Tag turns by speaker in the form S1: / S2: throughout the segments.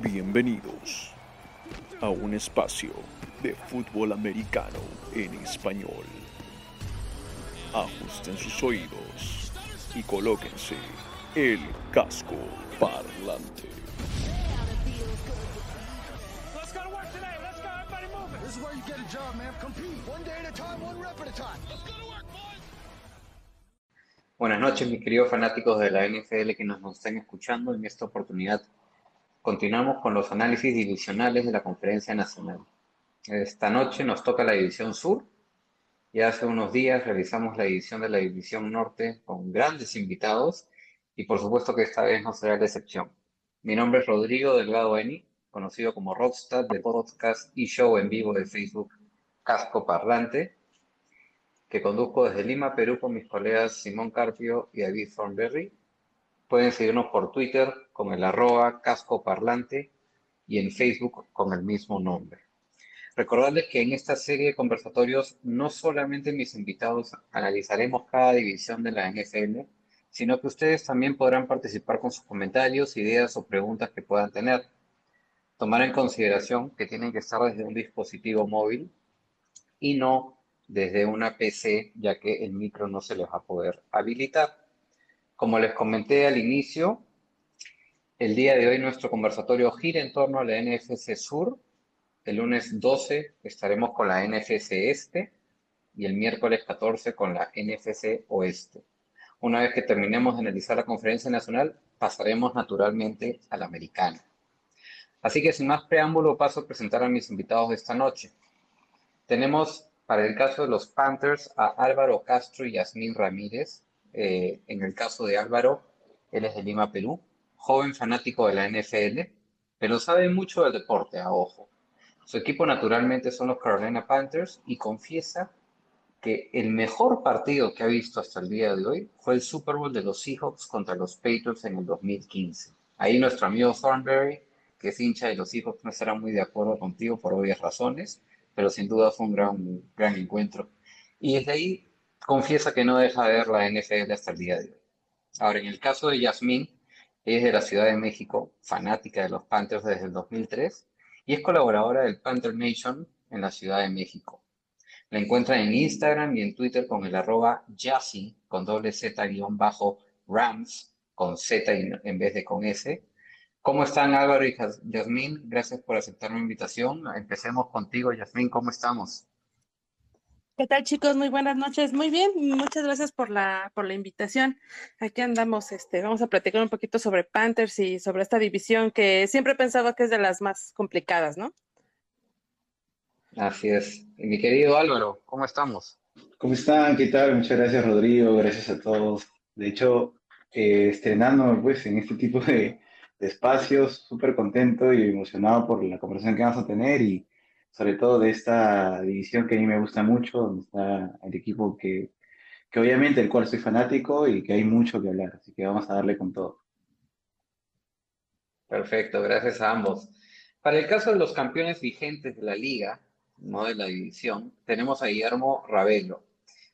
S1: Bienvenidos a un espacio de fútbol americano en español. Ajusten sus oídos y colóquense el casco parlante.
S2: Buenas noches, mis queridos fanáticos de la NFL que nos están escuchando. En esta oportunidad continuamos con los análisis divisionales de la Conferencia Nacional. Esta noche nos toca la División Sur y hace unos días realizamos la edición de la División Norte con grandes invitados y por supuesto que esta vez no será la excepción. Mi nombre es Rodrigo Delgado Eni, conocido como Rockstar de podcast y show en vivo de Facebook Casco Parlante que conduzco desde Lima, Perú, con mis colegas Simón Carpio y David Thornberry. Pueden seguirnos por Twitter con el arroba casco parlante y en Facebook con el mismo nombre. Recordarles que en esta serie de conversatorios no solamente mis invitados analizaremos cada división de la NFL, sino que ustedes también podrán participar con sus comentarios, ideas o preguntas que puedan tener. Tomar en consideración que tienen que estar desde un dispositivo móvil y no desde una PC, ya que el micro no se les va a poder habilitar. Como les comenté al inicio, el día de hoy nuestro conversatorio gira en torno a la NFC Sur. El lunes 12 estaremos con la NFC Este y el miércoles 14 con la NFC Oeste. Una vez que terminemos de analizar la conferencia nacional, pasaremos naturalmente a la americana. Así que sin más preámbulo paso a presentar a mis invitados de esta noche. Tenemos para el caso de los Panthers, a Álvaro Castro y Yasmín Ramírez. Eh, en el caso de Álvaro, él es de Lima, Perú, joven fanático de la NFL, pero sabe mucho del deporte, a ojo. Su equipo naturalmente son los Carolina Panthers y confiesa que el mejor partido que ha visto hasta el día de hoy fue el Super Bowl de los Seahawks contra los Patriots en el 2015. Ahí nuestro amigo Thornberry, que es hincha de los Seahawks, no estará muy de acuerdo contigo por obvias razones, pero sin duda fue un gran, gran encuentro. Y desde ahí confiesa que no deja de ver la NFL hasta el día de hoy. Ahora, en el caso de Yasmín, es de la Ciudad de México, fanática de los Panthers desde el 2003 y es colaboradora del Panther Nation en la Ciudad de México. La encuentran en Instagram y en Twitter con el arroba Yassi, con doble Z guion bajo Rams, con Z en vez de con S, ¿Cómo están Álvaro y Yasmín? Gracias por aceptar mi invitación. Empecemos contigo, Yasmín, ¿cómo estamos?
S3: ¿Qué tal chicos? Muy buenas noches. Muy bien, muchas gracias por la, por la invitación. Aquí andamos, este, vamos a platicar un poquito sobre Panthers y sobre esta división que siempre he pensado que es de las más complicadas, ¿no?
S2: Así es. Y mi querido Álvaro, ¿cómo estamos?
S4: ¿Cómo están? ¿Qué tal? Muchas gracias Rodrigo, gracias a todos. De hecho, eh, estrenándome pues en este tipo de, espacios, súper contento y emocionado por la conversación que vamos a tener y sobre todo de esta división que a mí me gusta mucho, donde está el equipo que, que obviamente el cual soy fanático y que hay mucho que hablar, así que vamos a darle con todo.
S2: Perfecto, gracias a ambos. Para el caso de los campeones vigentes de la liga, no de la división, tenemos a Guillermo Ravelo.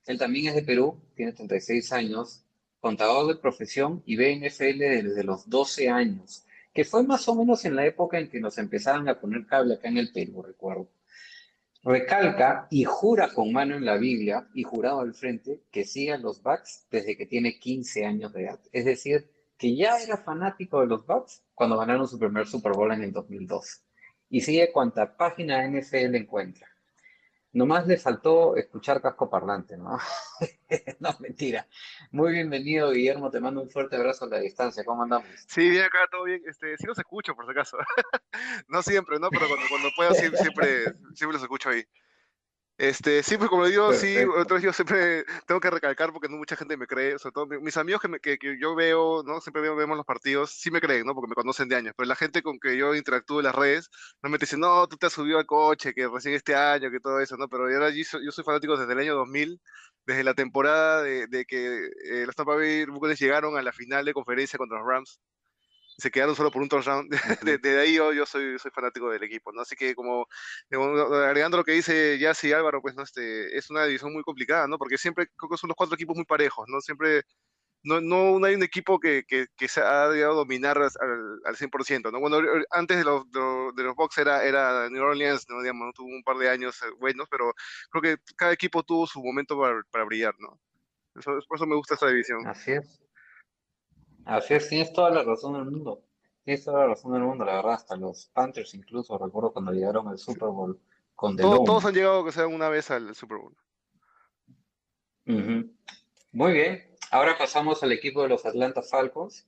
S2: Él también es de Perú, tiene 36 años, contador de profesión y ve NFL desde los 12 años, que fue más o menos en la época en que nos empezaron a poner cable acá en el Perú, recuerdo. Recalca y jura con mano en la Biblia y jurado al frente que sigue a los Bucks desde que tiene 15 años de edad. Es decir, que ya era fanático de los Bucks cuando ganaron su primer Super Bowl en el 2002. Y sigue cuanta página NFL encuentra. Nomás le faltó escuchar casco parlante, ¿no? no, mentira. Muy bienvenido, Guillermo. Te mando un fuerte abrazo a la distancia. ¿Cómo andamos?
S5: Sí, bien acá, todo bien. Este, sí los escucho, por si acaso. no siempre, ¿no? Pero cuando, cuando puedo, siempre, siempre, siempre los escucho ahí. Este, sí, pues como digo, sí, otros yo siempre tengo que recalcar porque no mucha gente me cree, sobre todo mis amigos que, que, que, yo veo, ¿no? Siempre veo, vemos los partidos, sí me creen, ¿no? Porque me conocen de años, pero la gente con que yo interactúo en las redes no me dice, no, tú te has subido al coche, que recién este año, que todo eso, ¿no? Pero yo, yo, yo soy fanático desde el año 2000, desde la temporada de, de que eh, los Tampa Bay Buccaneers llegaron a la final de conferencia contra los Rams se quedaron solo por un touchdown. Desde ahí yo, yo soy, soy fanático del equipo, ¿no? Así que como, agregando lo que dice Yassi y Álvaro, pues, ¿no? Este, es una división muy complicada, ¿no? Porque siempre creo que son los cuatro equipos muy parejos, ¿no? Siempre no, no, hay un equipo que, que, que se ha llegado a dominar al, al 100%, ¿no? Bueno, antes de los, de, los Bucks era, era New Orleans, ¿no? Digamos, tuvo un par de años eh, buenos, pero creo que cada equipo tuvo su momento para, para brillar, ¿no? Eso, por eso me gusta esta división.
S2: Así es. Así es, tienes toda la razón del mundo. Tienes toda la razón del mundo, la verdad, hasta los Panthers incluso, recuerdo cuando llegaron al Super Bowl con The
S5: todos, todos han llegado, que sea, una vez al Super Bowl.
S2: Muy bien, ahora pasamos al equipo de los Atlanta Falcons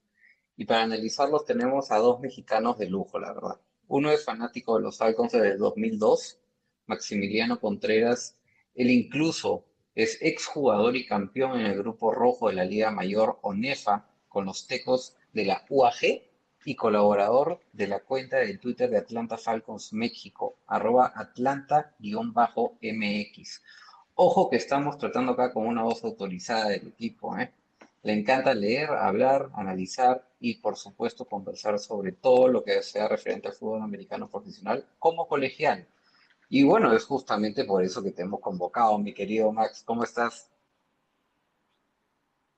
S2: y para analizarlos tenemos a dos mexicanos de lujo, la verdad. Uno es fanático de los Falcons desde el 2002, Maximiliano Contreras. Él incluso es exjugador y campeón en el grupo rojo de la Liga Mayor ONEFA con los Tecos de la UAG y colaborador de la cuenta de Twitter de Atlanta Falcons México, arroba Atlanta-MX. Ojo que estamos tratando acá con una voz autorizada del equipo. ¿eh? Le encanta leer, hablar, analizar y, por supuesto, conversar sobre todo lo que sea referente al fútbol americano profesional como colegial. Y bueno, es justamente por eso que te hemos convocado, mi querido Max. ¿Cómo estás?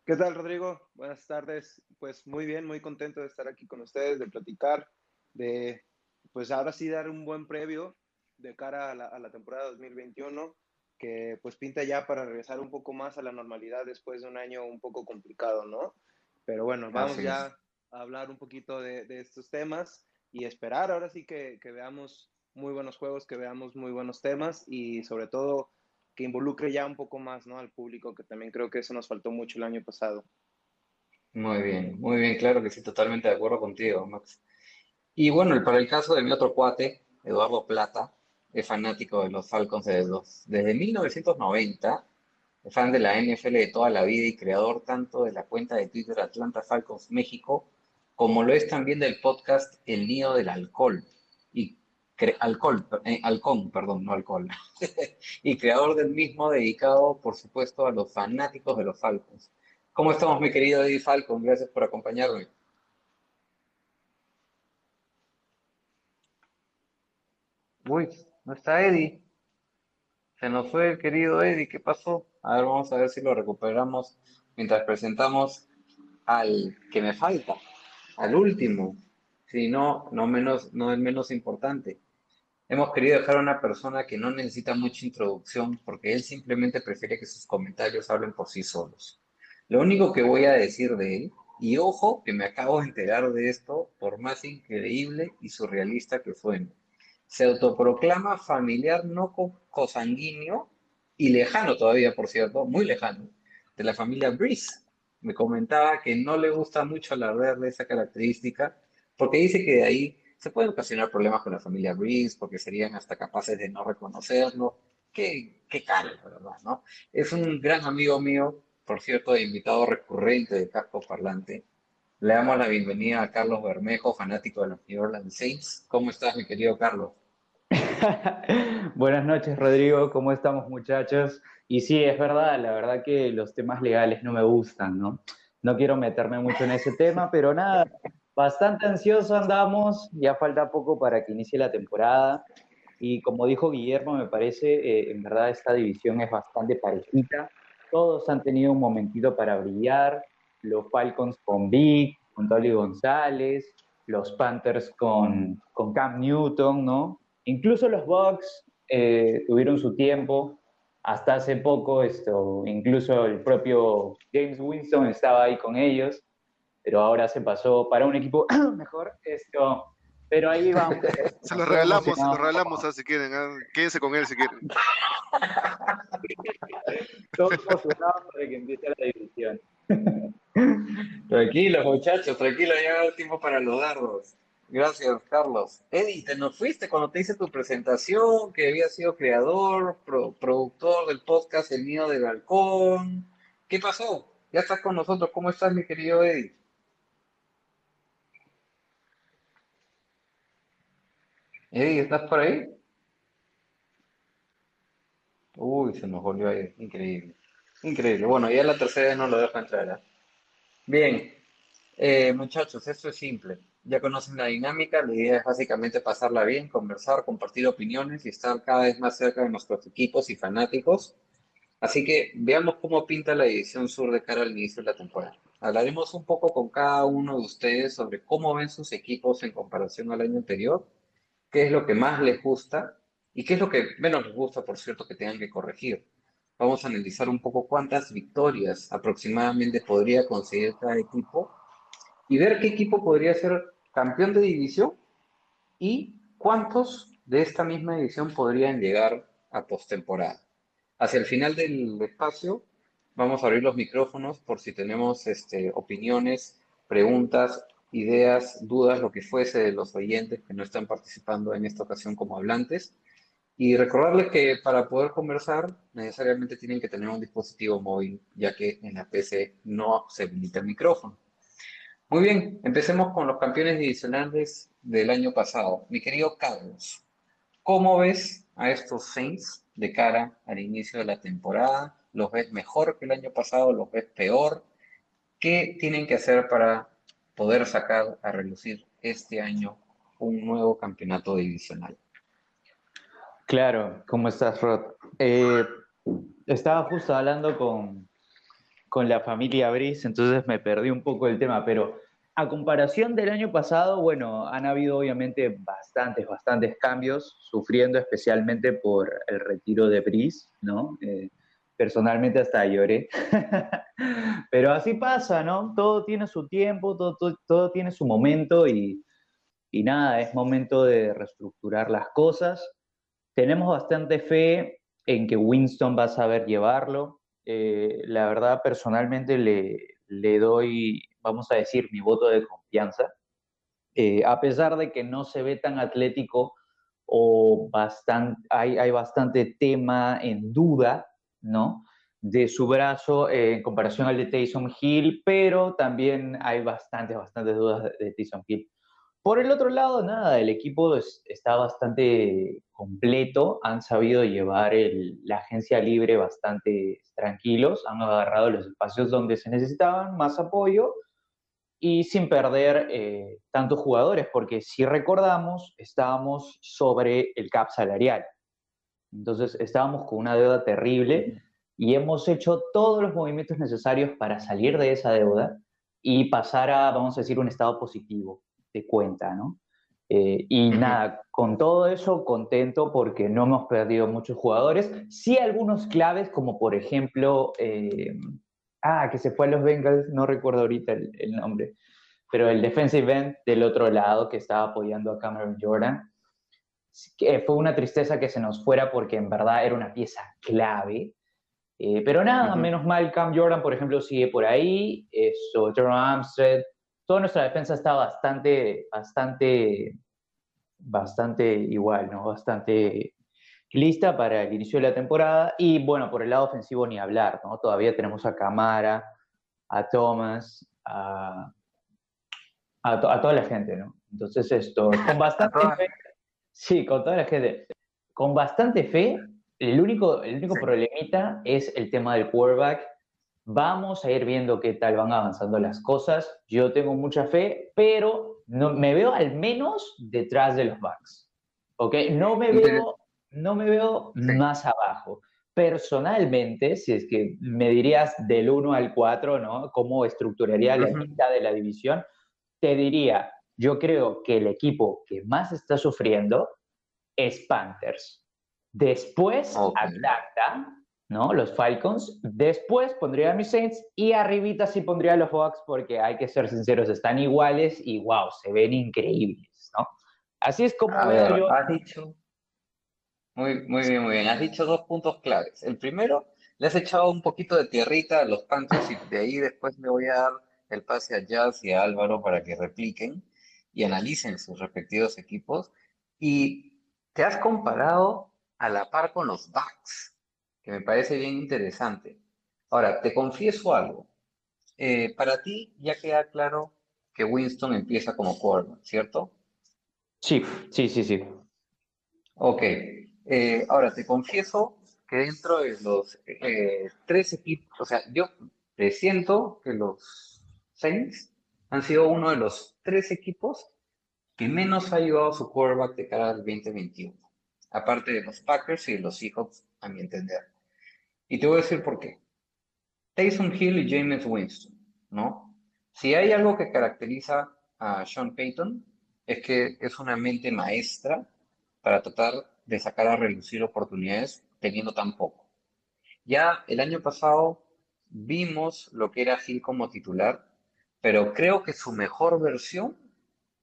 S6: ¿Qué tal, Rodrigo? Buenas tardes. Pues muy bien, muy contento de estar aquí con ustedes, de platicar, de pues ahora sí dar un buen previo de cara a la, a la temporada 2021 que pues pinta ya para regresar un poco más a la normalidad después de un año un poco complicado, ¿no? Pero bueno, vamos ya a hablar un poquito de, estos temas y esperar ahora sí que, veamos muy buenos juegos, que veamos muy buenos temas y sobre todo que involucre ya un poco más ¿no? al público, que también creo que eso nos faltó mucho el año pasado.
S2: Muy bien, muy bien, claro que sí, totalmente de acuerdo contigo, Max. Y bueno, para el caso de mi otro cuate, Eduardo Plata, es fanático de los Falcons desde, desde 1990, es fan de la NFL de toda la vida y creador tanto de la cuenta de Twitter Atlanta Falcons México, como lo es también del podcast El Nido del Alcohol, alcohol, eh, Halcón, perdón, no alcohol, y creador del mismo dedicado, por supuesto, a los fanáticos de los Falcons. ¿Cómo estamos, mi querido Eddie Falcon? Gracias por acompañarme. Uy, no está Eddie. Se nos fue el querido Eddie. ¿Qué pasó? A ver, vamos a ver si lo recuperamos mientras presentamos al que me falta, al último. Si no, no, menos, no es menos importante. Hemos querido dejar a una persona que no necesita mucha introducción porque él simplemente prefiere que sus comentarios hablen por sí solos. Lo único que voy a decir de él, y ojo que me acabo de enterar de esto, por más increíble y surrealista que suene, se autoproclama familiar no cosanguíneo y lejano todavía, por cierto, muy lejano, de la familia Breeze. Me comentaba que no le gusta mucho alardear de esa característica porque dice que de ahí se pueden ocasionar problemas con la familia Breeze porque serían hasta capaces de no reconocerlo. Qué, qué caro, ¿verdad? Es un gran amigo mío, por cierto, invitado recurrente de Casco Parlante. Le damos la bienvenida a Carlos Bermejo, fanático de los New Orleans Saints. ¿Cómo estás, mi querido Carlos?
S7: Buenas noches, Rodrigo. ¿Cómo estamos, muchachos? Y sí, es verdad, la verdad que los temas legales no me gustan, ¿no? No quiero meterme mucho en ese tema, pero nada, bastante ansioso andamos, ya falta poco para que inicie la temporada. Y como dijo Guillermo, me parece, eh, en verdad esta división es bastante parejita. Todos han tenido un momentito para brillar. Los Falcons con Vic, con Tolly González, los Panthers con, con Cam Newton, ¿no? Incluso los Bucks eh, tuvieron su tiempo. Hasta hace poco, esto, incluso el propio James Winston estaba ahí con ellos, pero ahora se pasó para un equipo mejor. Esto, pero ahí vamos.
S5: se lo regalamos, se lo regalamos a si quieren. ¿eh? Quédense con él si quieren.
S7: Todos emocionados para que empiece la división.
S2: tranquilo, muchachos, tranquilo, ya el tiempo para los dardos. Gracias, Carlos. Eddie, te nos fuiste cuando te hice tu presentación, que había sido creador, productor del podcast El Nido del Balcón. ¿Qué pasó? Ya estás con nosotros. ¿Cómo estás, mi querido Eddie? Eddie, ¿estás por ahí? Uy, se nos volvió ahí. Increíble. Increíble. Bueno, ya la tercera vez no lo dejo entrar. ¿eh? Bien. Eh, muchachos, esto es simple ya conocen la dinámica, la idea es básicamente pasarla bien, conversar, compartir opiniones y estar cada vez más cerca de nuestros equipos y fanáticos. Así que veamos cómo pinta la división sur de cara al inicio de la temporada. hablaremos un poco con cada uno de ustedes sobre cómo ven sus equipos en comparación al año anterior, qué es lo que más les gusta y qué es lo que menos les gusta, por cierto, que tengan que corregir. Vamos a analizar un poco cuántas victorias aproximadamente podría conseguir cada equipo y ver qué equipo podría ser campeón de división y cuántos de esta misma división podrían llegar a postemporada. Hacia el final del espacio vamos a abrir los micrófonos por si tenemos este, opiniones, preguntas, ideas, dudas, lo que fuese de los oyentes que no están participando en esta ocasión como hablantes. Y recordarles que para poder conversar necesariamente tienen que tener un dispositivo móvil, ya que en la PC no se habilita el micrófono. Muy bien, empecemos con los campeones divisionales del año pasado. Mi querido Carlos, ¿cómo ves a estos Saints de cara al inicio de la temporada? ¿Los ves mejor que el año pasado? ¿Los ves peor? ¿Qué tienen que hacer para poder sacar a relucir este año un nuevo campeonato divisional?
S7: Claro, ¿cómo estás, Rod? Eh, estaba justo hablando con, con la familia Brice, entonces me perdí un poco el tema, pero a comparación del año pasado, bueno, han habido obviamente bastantes, bastantes cambios, sufriendo especialmente por el retiro de Brice, ¿no? Eh, personalmente hasta lloré. Pero así pasa, ¿no? Todo tiene su tiempo, todo, todo, tiene su momento y, y nada, es momento de reestructurar las cosas. Tenemos bastante fe en que Winston va a saber llevarlo. Eh, la verdad, personalmente le, le, doy, vamos a decir, mi voto de confianza. Eh, a pesar de que no se ve tan atlético o bastante, hay, hay bastante tema en duda, ¿no? De su brazo eh, en comparación al de Taysom Hill, pero también hay bastantes, bastantes dudas de, de Taysom Hill. Por el otro lado, nada, el equipo es, está bastante completo, han sabido llevar la agencia libre bastante tranquilos, han agarrado los espacios donde se necesitaban más apoyo y sin perder eh, tantos jugadores, porque si recordamos, estábamos sobre el cap salarial. Entonces estábamos con una deuda terrible y hemos hecho todos los movimientos necesarios para salir de esa deuda y pasar a, vamos a decir, un estado positivo de cuenta, ¿no? Eh, y nada, con todo eso contento porque no hemos perdido muchos jugadores. Sí algunos claves, como por ejemplo, eh, ah, que se fue a los Bengals, no recuerdo ahorita el, el, nombre, pero el defensive end del otro lado que estaba apoyando a Cameron Jordan. Que fue una tristeza que se nos fuera porque en verdad era una pieza clave. Eh, pero nada, uh -huh. menos mal, Cam Jordan, por ejemplo, sigue por ahí. Eso, Jerome Armstead, toda nuestra defensa está bastante, bastante, bastante igual, ¿no? Bastante lista para el inicio de la temporada. Y bueno, por el lado ofensivo ni hablar, ¿no? Todavía tenemos a Camara, a Thomas, a, a, to a toda la gente, ¿no? Entonces esto, con bastante sí, con toda la gente, con bastante fe, el único, el único sí. problemita es el tema del quarterback Vamos a ir viendo qué tal van avanzando las cosas. Yo tengo mucha fe, pero no, me veo al menos detrás de los Bucks. ¿Ok? No me veo, no me veo sí. más abajo. Personalmente, si es que me dirías del 1 al 4, ¿no? ¿Cómo estructuraría la mitad de la división? Te diría, yo creo que el equipo que más está sufriendo es Panthers. Después, okay. Atlanta, ¿no? Los Falcons. Después pondría a mis Saints y arribita sí pondría a los Bucks porque hay que ser sinceros, están iguales y wow, se ven increíbles, ¿no? Así es como
S2: a ver, yo... Has dicho... Muy, muy bien, muy bien. Has dicho dos puntos claves. El primero, le has echado un poquito de tierrita a los Panthers y de ahí después me voy a dar el pase a Jazz y a Álvaro para que repliquen y analicen sus respectivos equipos. Y te has comparado a la par con los Bucks que me parece bien interesante. Ahora, te confieso algo. Eh, para ti ya queda claro que Winston empieza como quarterback, ¿cierto?
S7: Sí, sí, sí, sí.
S2: Ok. Eh, ahora, te confieso que dentro de los eh, tres equipos, o sea, yo presiento que los Saints han sido uno de los tres equipos que menos ha ayudado a su quarterback de cara al 2021. Aparte de los Packers y de los Seahawks, a mi entender. Y te voy a decir por qué. Taysom Hill y James Winston, ¿no? Si hay algo que caracteriza a Sean Payton, es que es una mente maestra para tratar de sacar a relucir oportunidades teniendo tan poco. Ya el año pasado vimos lo que era Gil como titular, pero creo que su mejor versión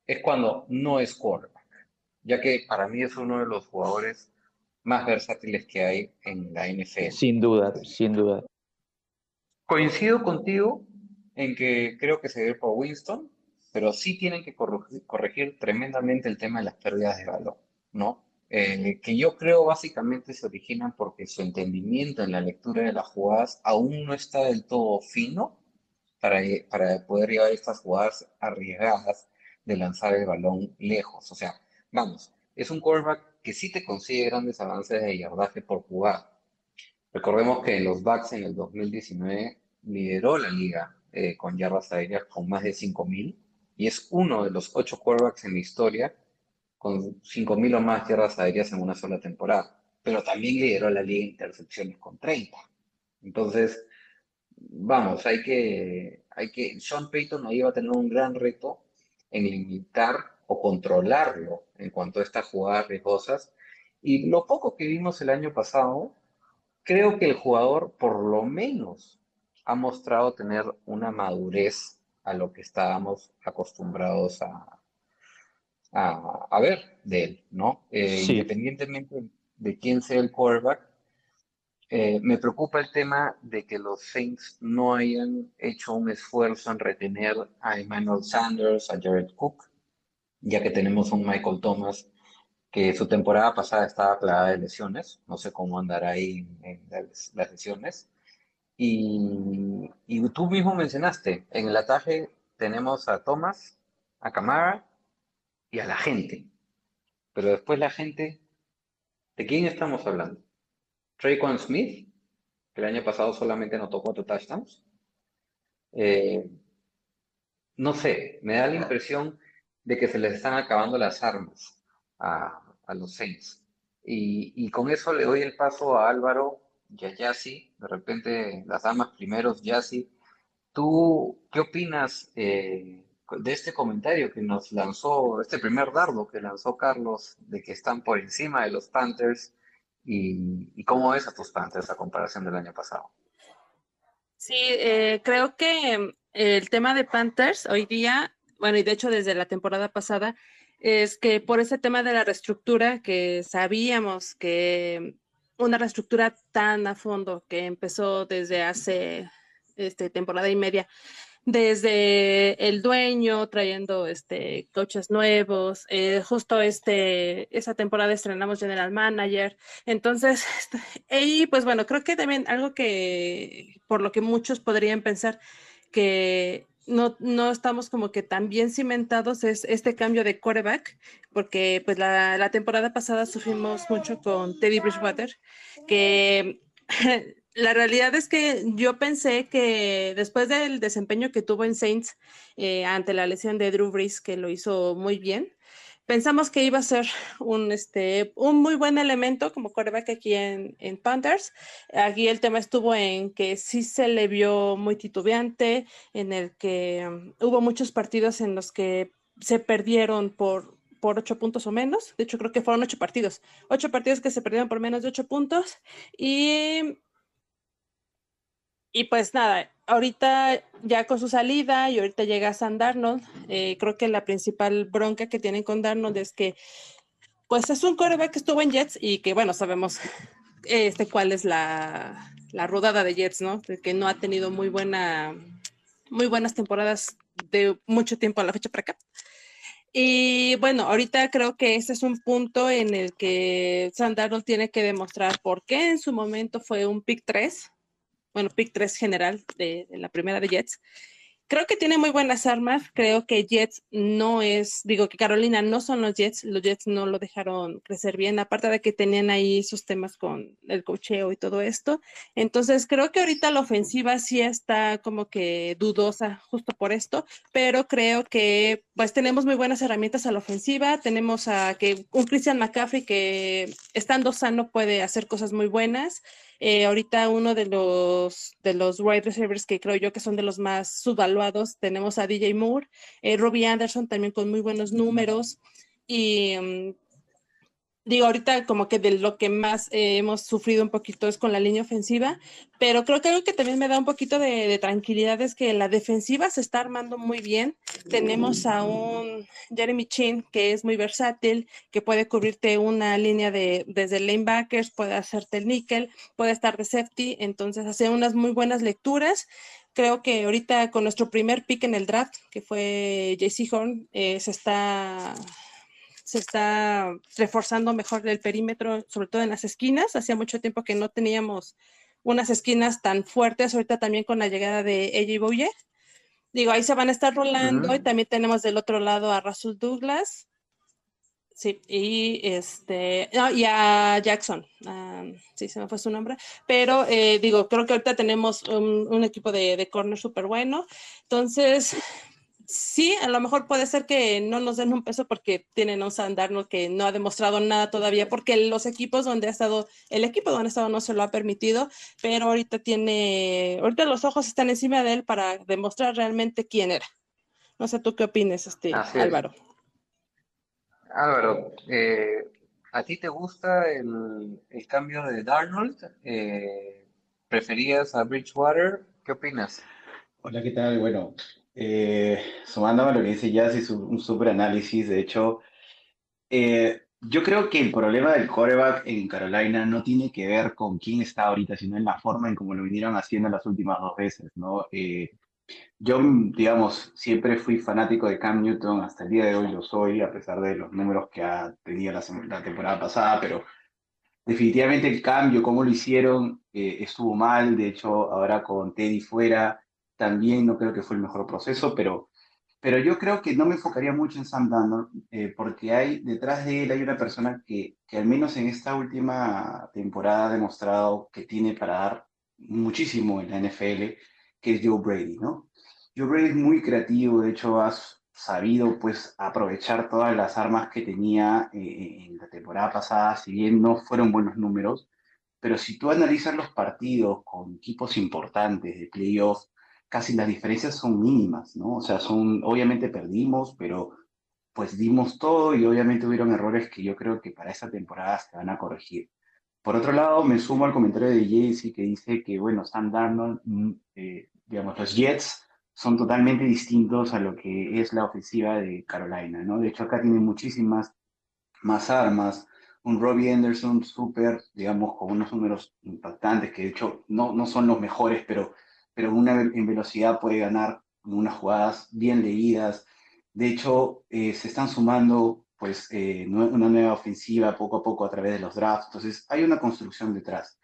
S2: es cuando no es quarterback, ya que para mí es uno de los jugadores más versátiles que hay en la NFL.
S7: Sin duda, sin duda.
S2: Coincido contigo en que creo que se debe por Winston, pero sí tienen que corregir, corregir tremendamente el tema de las pérdidas de balón, ¿no? Eh, que yo creo básicamente se originan porque su entendimiento en la lectura de las jugadas aún no está del todo fino para, para poder llevar estas jugadas arriesgadas de lanzar el balón lejos. O sea, vamos, es un quarterback que sí te consigue grandes avances de yardaje por jugada. Recordemos que los Bucks en el 2019 lideró la liga eh, con yardas aéreas con más de 5.000 y es uno de los ocho quarterbacks en la historia con 5.000 o más yardas aéreas en una sola temporada, pero también lideró la liga de intercepciones con 30. Entonces, vamos, hay que, hay que, Sean Payton ahí va a tener un gran reto en limitar o controlarlo en cuanto a estas jugadas riesgosas. Y lo poco que vimos el año pasado, creo que el jugador por lo menos ha mostrado tener una madurez a lo que estábamos acostumbrados a, a, ver de él, ¿no? Eh, independientemente de quién sea el quarterback, eh, me preocupa el tema de que los Saints no hayan hecho un esfuerzo en retener a Emmanuel Sanders, a Jared Cook, ya que tenemos un Michael Thomas que su temporada pasada estaba clavada de lesiones, no sé cómo andará ahí en, las, lesiones. Y, y, tú mismo mencionaste, en el ataque tenemos a Thomas, a Camara y a la gente. Pero después la gente, ¿de quién estamos hablando? Traquan Smith, que el año pasado solamente anotó cuatro touchdowns. Eh, no sé, me da la impresión de que se les están acabando las armas a, los Saints. Y, con eso le doy el paso a Álvaro y a Yassi. De repente, las damas primeros, Yassi. ¿Tú qué opinas eh, de este comentario que nos lanzó, este primer dardo que lanzó Carlos, de que están por encima de los Panthers y, cómo ves a tus Panthers a comparación del año pasado.
S3: Sí, eh, creo que el tema de Panthers hoy día, bueno, y de hecho desde la temporada pasada, es que por ese tema de la reestructura, que sabíamos que una reestructura tan a fondo que empezó desde hace este, temporada y media, desde el dueño trayendo este coches nuevos, eh, justo este esa temporada estrenamos General Manager, entonces y pues bueno creo que también algo que por lo que muchos podrían pensar que no, no estamos como que tan bien cimentados es este cambio de quarterback, porque pues la, la temporada pasada sufrimos mucho con Teddy Bridgewater, que la realidad es que yo pensé que después del desempeño que tuvo en Saints eh, ante la lesión de Drew Brees, que lo hizo muy bien, pensamos que iba a ser un, este, un muy buen elemento como quarterback aquí en, en, Panthers. Aquí el tema estuvo en que sí se le vio muy titubeante, en el que um, hubo muchos partidos en los que se perdieron por, por ocho puntos o menos. De hecho, creo que fueron ocho partidos. Ocho partidos que se perdieron por menos de ocho puntos. Y y pues nada, ahorita ya con su salida y ahorita llega San Darnold, eh, creo que la principal bronca que tienen con Darnold es que pues es un coreback que estuvo en Jets y que bueno, sabemos este cuál es la, la rodada de Jets, ¿no? que no ha tenido muy buena, muy buenas temporadas de mucho tiempo a la fecha para acá. Y bueno, ahorita creo que ese es un punto en el que San Darnold tiene que demostrar por qué en su momento fue un pick 3 bueno, pick 3 general de, la primera de Jets. Creo que tiene muy buenas armas. Creo que Jets no es, digo que Carolina no son los Jets. Los Jets no lo dejaron crecer bien, aparte de que tenían ahí sus temas con el cocheo y todo esto. Entonces, creo que ahorita la ofensiva sí está como que dudosa justo por esto, pero creo que pues tenemos muy buenas herramientas a la ofensiva. Tenemos a que un Christian McCaffrey que estando sano puede hacer cosas muy buenas. Eh, ahorita uno de los, de los wide receivers que creo yo que son de los más subvaluados, tenemos a DJ Moore, eh, Robbie Anderson también con muy buenos números y... mm, Digo, ahorita como que de lo que más eh, hemos sufrido un poquito es con la línea ofensiva, pero creo que algo que también me da un poquito de, tranquilidad es que la defensiva se está armando muy bien. Tenemos a un Jeremy Chin que es muy versátil, que puede cubrirte una línea de desde linebackers, puede hacerte el níquel, puede estar de safety, entonces hace unas muy buenas lecturas. Creo que ahorita con nuestro primer pick en el draft, que fue JC Horn, eh, se está se está reforzando mejor el perímetro, sobre todo en las esquinas. Hacía mucho tiempo que no teníamos unas esquinas tan fuertes, ahorita también con la llegada de AJ Bouye. Digo, ahí se van a estar rolando y también tenemos del otro lado a Russell Douglas. Sí, y este, no, y a Jackson, ah, sí, se me fue su nombre, pero eh, digo, creo que ahorita tenemos un, un equipo de, de corner súper bueno, entonces, sí, a lo mejor puede ser que no nos den un peso porque tienen un Sandarno que no ha demostrado nada todavía, porque los equipos donde ha estado, el equipo donde ha estado no se lo ha permitido, pero ahorita tiene, ahorita los ojos están encima de él para demostrar realmente quién era. No sé tú qué opinas, este,
S2: Así es.
S3: Álvaro.
S2: Álvaro, eh, ¿a ti te gusta el, el cambio de Darnold? Eh, ¿preferías a Bridgewater? ¿Qué opinas?
S4: Hola, ¿qué tal? Bueno, eh, sumándome a lo que dice Jazz, hizo un súper análisis. De hecho, eh, yo creo que el problema del quarterback en Carolina no tiene que ver con quién está ahorita, sino en la forma en cómo lo vinieron haciendo las últimas dos veces, ¿no? Eh, yo, digamos, siempre fui fanático de Cam Newton, hasta el día de hoy lo soy, a pesar de los números que ha tenido la, la temporada pasada, pero definitivamente el cambio, cómo lo hicieron, eh, estuvo mal. De hecho, ahora con Teddy fuera, también no creo que fue el mejor proceso, pero, pero yo creo que no me enfocaría mucho en Sam Darnold, eh, porque hay, detrás de él hay una persona que, que al menos en esta última temporada ha demostrado que tiene para dar muchísimo en la NFL, que es Joe Brady, ¿no? Joe Brady es muy creativo, de hecho ha sabido pues aprovechar todas las armas que tenía eh, en la temporada pasada, si bien no fueron buenos números, pero si tú analizas los partidos con equipos importantes de playoff, casi las diferencias son mínimas, ¿no? O sea, son, obviamente perdimos, pero pues dimos todo y obviamente hubieron errores que yo creo que para esta temporada se van a corregir. Por otro lado, me sumo al comentario de Jaycee que dice que, bueno, Sam Darnold, mm, eh, digamos, los Jets son totalmente distintos a lo que es la ofensiva de Carolina, ¿no? De hecho, acá tienen muchísimas más armas, un Robbie Anderson súper, digamos, con unos números impactantes, que de hecho no, no son los mejores, pero, pero una, en velocidad puede ganar en unas jugadas bien leídas. De hecho, eh, se están sumando pues eh, una nueva ofensiva poco a poco a través de los drafts, entonces hay una construcción detrás.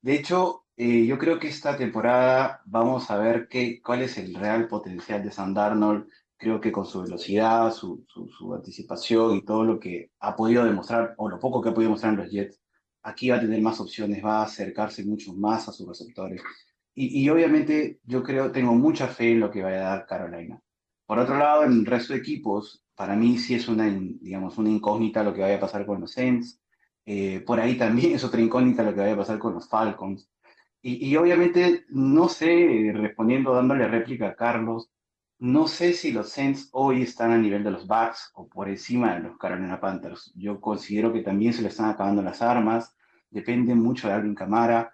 S4: De hecho, eh, yo creo que esta temporada vamos a ver qué, cuál es el real potencial de Sam Darnold. Creo que con su velocidad, su, su, su anticipación y todo lo que ha podido demostrar, o lo poco que ha podido demostrar en los Jets, aquí va a tener más opciones, va a acercarse mucho más a sus receptores. Y, obviamente yo creo, tengo mucha fe en lo que vaya a dar Carolina. Por otro lado, en el resto de equipos, para mí sí es una, digamos, una incógnita lo que vaya a pasar con los Saints. Eh, por ahí también es otra incógnita lo que vaya a pasar con los Falcons. Y, obviamente, no sé, respondiendo, dándole réplica a Carlos, no sé si los Saints hoy están a nivel de los Bucks o por encima de los Carolina Panthers. Yo considero que también se le están acabando las armas, depende mucho de Alvin Kamara.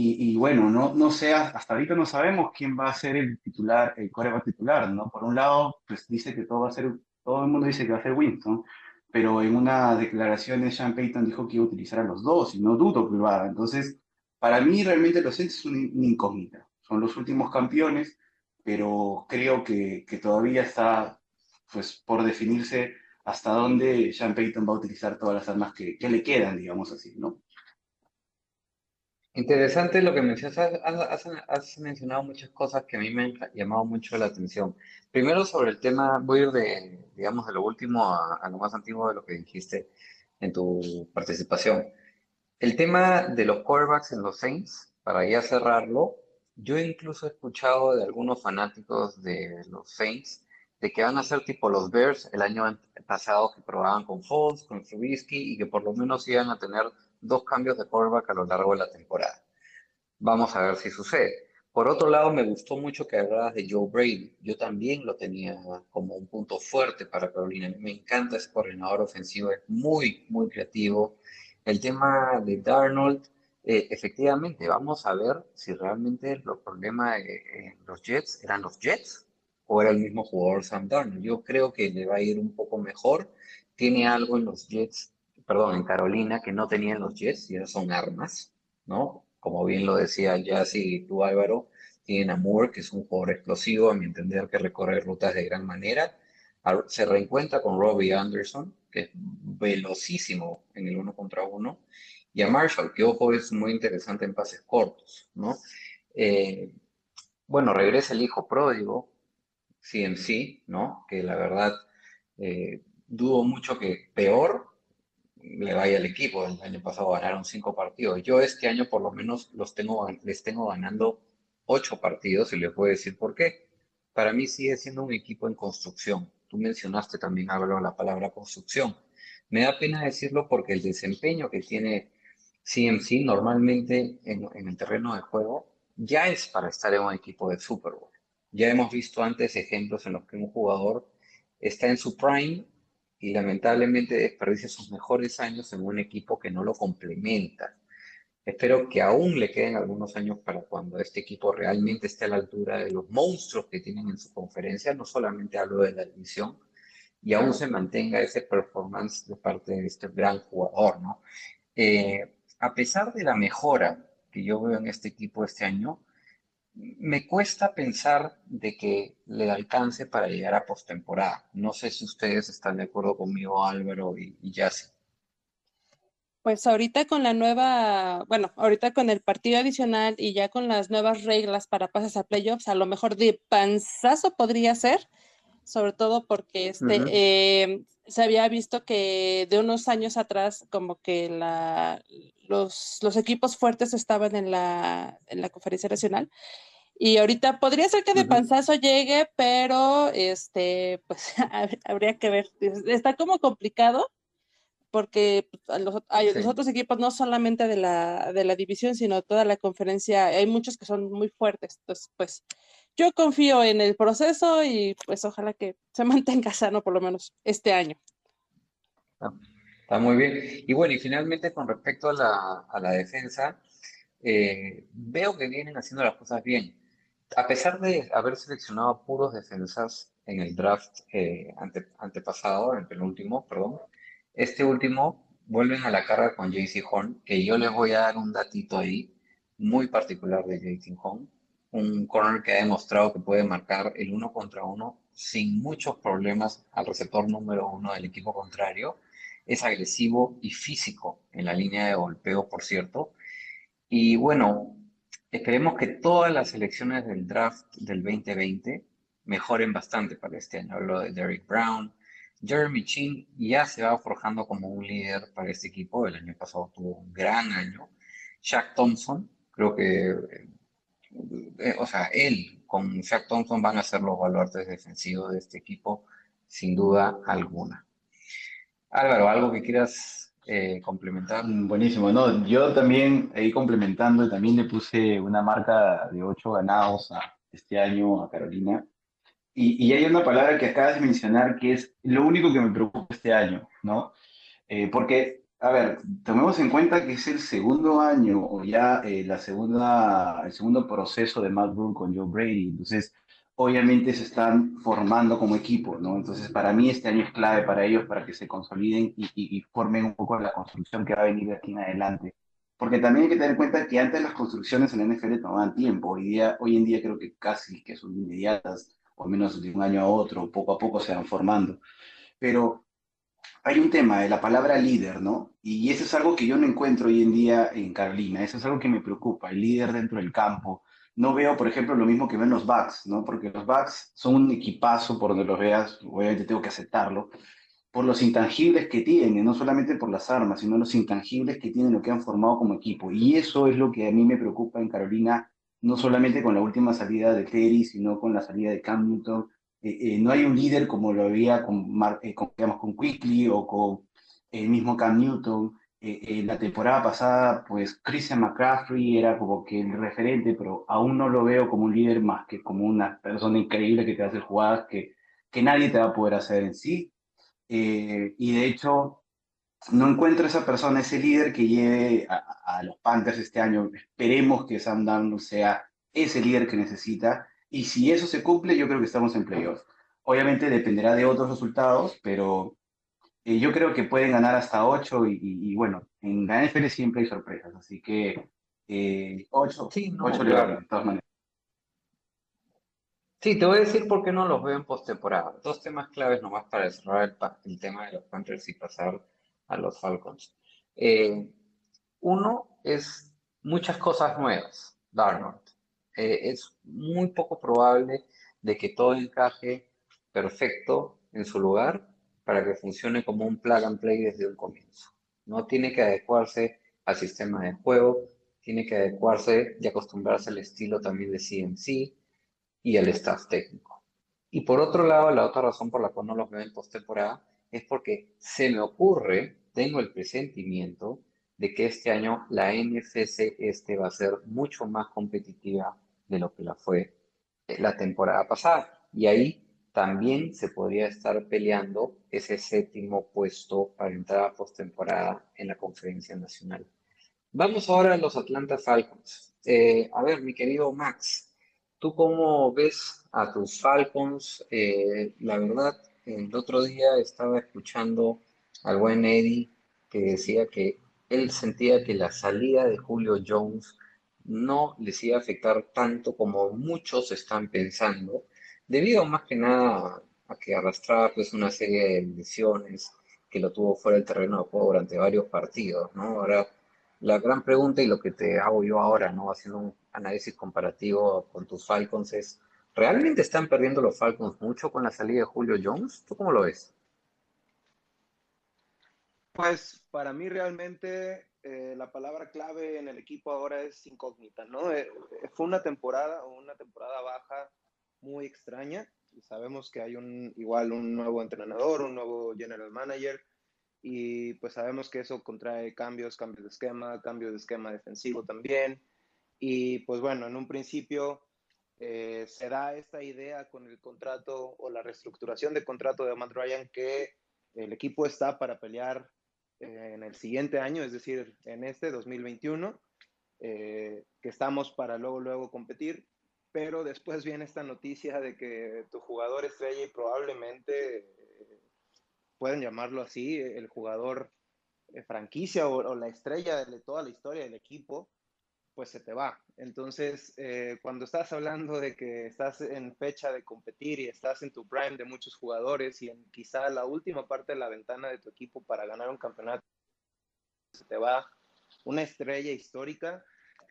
S4: Y, y bueno, no, no sé, hasta ahorita no sabemos quién va a ser el titular, el coreback titular, ¿no? Por un lado, pues dice que todo va a ser, todo el mundo dice que va a ser Winston, pero en una declaración de Sean Payton dijo que iba a utilizar a los dos y no dudo que lo haga. Entonces, para mí realmente los Saints son una incógnita. Son los últimos campeones, pero creo que, que todavía está pues, por definirse hasta dónde Sean Payton va a utilizar todas las armas que, que le quedan, digamos así, ¿no?
S2: Interesante lo que mencionas. Has, has- has mencionado muchas cosas que a mí me han llamado mucho la atención. Primero sobre el tema, voy a ir de, digamos, de lo último a, a lo más antiguo de lo que dijiste en tu participación. El tema de los quarterbacks en los Saints, para ya cerrarlo, yo incluso he escuchado de algunos fanáticos de los Saints de que van a ser tipo los Bears el año pasado que probaban con Foles, con Trubisky y que por lo menos iban a tener dos cambios de quarterback a lo largo de la temporada. Vamos a ver si sucede. Por otro lado, me gustó mucho que hablabas de Joe Brady. Yo también lo tenía como un punto fuerte para Carolina. Me encanta ese coordinador ofensivo, es muy, muy creativo. El tema de Darnold, eh, efectivamente, vamos a ver si realmente los problemas en los Jets eran los Jets o era el mismo jugador Sam Darnold. Yo creo que le va a ir un poco mejor. Tiene algo en los Jets, perdón, en Carolina que no tenían los Jets, y ya son armas, ¿no? como bien lo decía ya y tú Álvaro, tienen a Moore, que es un jugador explosivo, a mi entender, que recorre rutas de gran manera. Se reencuentra con Robbie Anderson, que es velocísimo en el uno contra uno. Y a Marshall, que ojo es muy interesante en pases cortos, ¿no? Eh, bueno, regresa el hijo pródigo, CMC, ¿no? Que la verdad eh, dudo mucho que peor le vaya al equipo. El año pasado ganaron cinco partidos. Yo este año por lo menos los tengo, les tengo ganando ocho partidos y les voy a decir por qué. Para mí sigue siendo un equipo en construcción. Tú mencionaste también, Álvaro, la palabra construcción. Me da pena decirlo porque el desempeño que tiene CMC normalmente en, en el terreno de juego ya es para estar en un equipo de Super Bowl. Ya hemos visto antes ejemplos en los que un jugador está en su prime y lamentablemente desperdicia sus mejores años en un equipo que no lo complementa. Espero que aún le queden algunos años para cuando este equipo realmente esté a la altura de los monstruos que tienen en su conferencia, no solamente hablo de la división, y aún se mantenga ese performance de parte de este gran jugador, ¿no? Eh, a pesar de la mejora que yo veo en este equipo este año, me cuesta pensar de que le alcance para llegar a postemporada. No sé si ustedes están de acuerdo conmigo, Álvaro y, y
S3: Pues ahorita con la nueva, bueno, ahorita con el partido adicional y ya con las nuevas reglas para pases a playoffs, a lo mejor de panzazo podría ser, sobre todo porque este eh, se había visto que de unos años atrás como que la, los, los equipos fuertes estaban en la, en la conferencia nacional y ahorita podría ser que de panzazo llegue, pero este, pues habría que ver. Está como complicado porque pues, los, los, otros equipos no solamente de la, de la división, sino toda la conferencia, hay muchos que son muy fuertes. Entonces, pues yo confío en el proceso y pues ojalá que se mantenga sano por lo menos este año.
S2: Está muy bien. Y bueno, y finalmente con respecto a la, a la defensa, eh, veo que vienen haciendo las cosas bien a pesar de haber seleccionado puros defensas en el draft eh, antepasado, en el penúltimo, perdón, este último vuelven a la carga con JC Horn, que yo les voy a dar un datito ahí muy particular de JC Horn, un corner que ha demostrado que puede marcar el uno contra uno sin muchos problemas al receptor número uno del equipo contrario. Es agresivo y físico en la línea de golpeo, por cierto. Y bueno, Esperemos que todas las elecciones del draft del 2020 mejoren bastante para este año. Hablo de Derek Brown. Jeremy Chin ya se va forjando como un líder para este equipo. El año pasado tuvo un gran año. Shaq Thompson, creo que, eh, o sea, él con Shaq Thompson van a ser los baluartes defensivos de este equipo, sin duda alguna. Álvaro, ¿algo que quieras eh, complementar.
S4: Mm, buenísimo, no, yo también ahí complementando, también le puse una marca de ocho ganados a, este año a Carolina. Y, y, hay una palabra que acabas de mencionar que es lo único que me preocupa este año, ¿no? Eh, porque, a ver, tomemos en cuenta que es el segundo año o ya eh, la segunda, el segundo proceso de Matt Rule con Joe Brady. Entonces, obviamente se están formando como equipo, ¿no? Entonces, para mí este año es clave para ellos, para que se consoliden y, formen un poco la construcción que va a venir de aquí en adelante. Porque también hay que tener en cuenta que antes las construcciones en la NFL tomaban tiempo, hoy, día, hoy en día creo que casi que son inmediatas, o menos de un año a otro, poco a poco se van formando. Pero hay un tema de la palabra líder, ¿no? Y eso es algo que yo no encuentro hoy en día en Carolina, eso es algo que me preocupa, el líder dentro del campo, no veo, por ejemplo, lo mismo que ven los Bucks, ¿no? Porque los Bucks son un equipazo por donde los veas, obviamente tengo que aceptarlo, por los intangibles que tienen, no solamente por las armas, sino los intangibles que tienen, lo que han formado como equipo. Y eso es lo que a mí me preocupa en Carolina, no solamente con la última salida de Terry, sino con la salida de Cam Newton. Eh, eh, no hay un líder como lo había con, eh, con, digamos, con Quickly o con el mismo Cam Newton. la temporada pasada, pues Christian McCaffrey era como que el referente, pero aún no lo veo como un líder más que como una persona increíble que te hace jugadas que, que nadie te va a poder hacer en sí. Y de hecho, no encuentro esa persona, ese líder que lleve a, los Panthers este año. Esperemos que Sam Darnold sea ese líder que necesita. Y si eso se cumple, yo creo que estamos en playoffs. Obviamente dependerá de otros resultados, pero eh, yo creo que pueden ganar hasta 8 y, bueno, en la NFL siempre hay sorpresas, así que 8,
S2: sí,
S4: le de todas maneras.
S2: Sí, te voy a decir por qué no los veo en postemporada. Dos temas claves nomás para cerrar el, tema de los Panthers y pasar a los Falcons. Eh, uno es muchas cosas nuevas, Darnold. Eh, es muy poco probable de que todo encaje perfecto en su lugar para que funcione como un plug and play desde un comienzo. No tiene que adecuarse al sistema de juego, tiene que adecuarse y acostumbrarse al estilo también de CMC, y el staff técnico. Y por otro lado, la otra razón por la cual no los veo en postemporada es porque se me ocurre, tengo el presentimiento de que este año la NFC este va a ser mucho más competitiva de lo que la fue la temporada pasada. Y ahí también se podría estar peleando ese séptimo puesto para entrar a postemporada en la conferencia nacional. Vamos ahora a los Atlanta Falcons. Eh, a ver, mi querido Max, ¿Tú cómo ves a tus Falcons? Eh, la verdad, el otro día estaba escuchando al buen Eddie que decía que él sentía que la salida de Julio Jones no les iba a afectar tanto como muchos están pensando, debido más que nada a que arrastraba pues una serie de lesiones que lo tuvo fuera del terreno de juego durante varios partidos, ¿no? Ahora la gran pregunta y lo que te hago yo ahora, ¿no? Haciendo un análisis comparativo con tus Falcons es, ¿realmente están perdiendo los Falcons mucho con la salida de Julio Jones? ¿Tú cómo lo ves?
S6: Pues para mí realmente eh, la palabra clave en el equipo ahora es incógnita, ¿no? Eh, fue una temporada o una temporada baja muy extraña. Sabemos que hay un igual un nuevo entrenador, un nuevo general manager, y pues sabemos que eso contrae cambios, cambios de esquema, cambios de esquema defensivo también. Y pues bueno, en un principio eh, se da esta idea con el contrato o la reestructuración de contrato de Matt Ryan que el equipo está para pelear eh, en el siguiente año, es decir, en este 2021, eh, que estamos para luego, luego competir. Pero después viene esta noticia de que tu jugador estrella y probablemente pueden llamarlo así, el jugador eh, franquicia o, la estrella de toda la historia del equipo, pues se te va. Entonces, eh, cuando estás hablando de que estás en fecha de competir y estás en tu prime de muchos jugadores y en quizá la última parte de la ventana de tu equipo para ganar un campeonato, se te va una estrella histórica,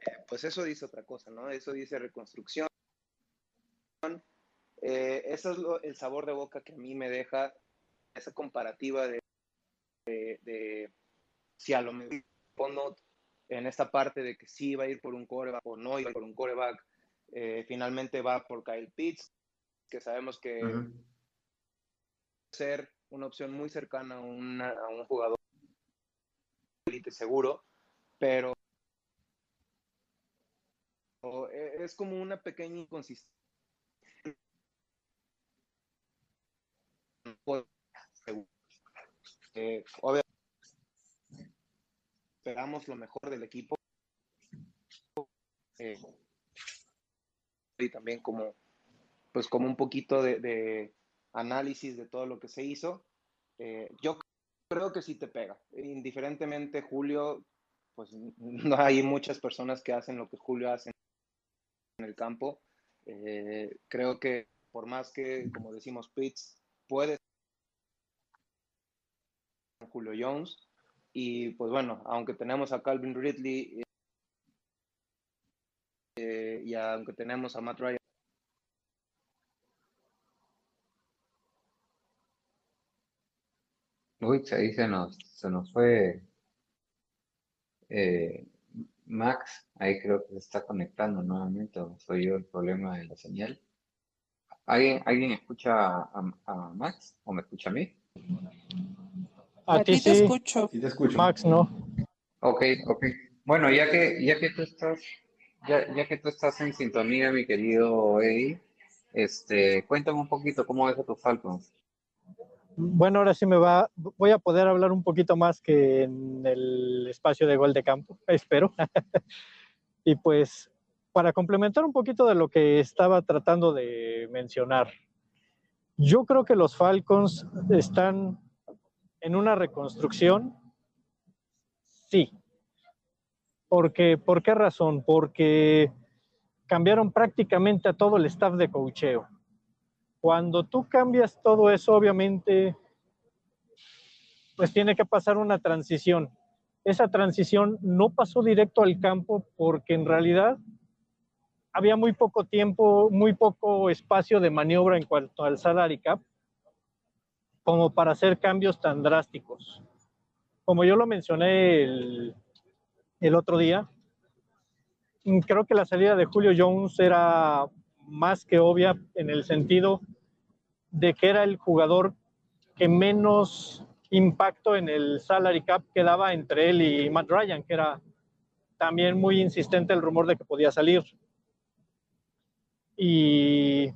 S6: eh, pues eso dice otra cosa, ¿no? Eso dice reconstrucción. eso es el sabor de boca que a mí me deja esa comparativa de, de, si a lo mejor en esta parte de que sí va a ir por un coreback o no iba por un coreback, eh, finalmente va por Kyle Pitts, que sabemos que uh ser una opción muy cercana a, a un jugador seguro, pero e, es como una pequeña inconsistencia. Eh, obviamente esperamos lo mejor del equipo eh, y también como pues como un poquito de, análisis de todo lo que se hizo eh, yo creo que sí te pega indiferentemente Julio pues no hay muchas personas que hacen lo que Julio hace en el campo creo que por más que como decimos Pitts puede Julio Jones. Y pues bueno, aunque tenemos a Calvin Ridley eh, y aunque tenemos a Matt Ryan.
S2: Uy, ahí se nos, se nos fue eh, Max, ahí creo que se está conectando nuevamente, soy yo el problema de la señal. ¿Alguien, ¿alguien escucha a, a Max o me escucha a mí?
S3: A, ti, te escucho.
S4: te escucho.
S8: Max, no.
S2: Ok, ok. Bueno, ya que, ya que tú estás, ya, ya que tú estás en sintonía, mi querido Eddie, este, cuéntame un poquito cómo ves a tus Falcons.
S8: Bueno, ahora sí me va, voy a poder hablar un poquito más que en el espacio de gol de campo, espero. y pues, para complementar un poquito de lo que estaba tratando de mencionar, yo creo que los Falcons están en una reconstrucción, sí. Porque, ¿Por qué razón? Porque cambiaron prácticamente a todo el staff de cocheo. Cuando tú cambias todo eso, obviamente, pues tiene que pasar una transición. Esa transición no pasó directo al campo porque en realidad había muy poco tiempo, muy poco espacio de maniobra en cuanto al salary cap como para hacer cambios tan drásticos. Como yo lo mencioné el, el otro día, creo que la salida de Julio Jones era más que obvia en el sentido de que era el jugador que menos impacto en el salary cap quedaba entre él y Matt Ryan, que era también muy insistente el rumor de que podía salir. Y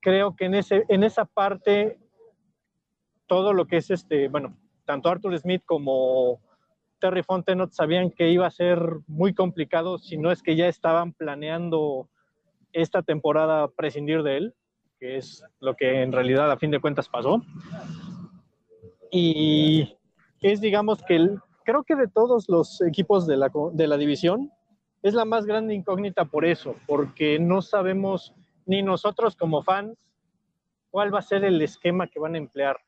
S8: creo que en, ese, en esa parte, todo lo que es este, bueno, tanto Arthur Smith como Terry Fontenot sabían que iba a ser muy complicado, si no es que ya estaban planeando esta temporada prescindir de él, que es lo que en realidad a fin de cuentas pasó. Y es, digamos, que creo que de todos los equipos de la, de la división, es la más grande incógnita por eso, porque no sabemos ni nosotros como fans cuál va a ser el esquema que van a emplear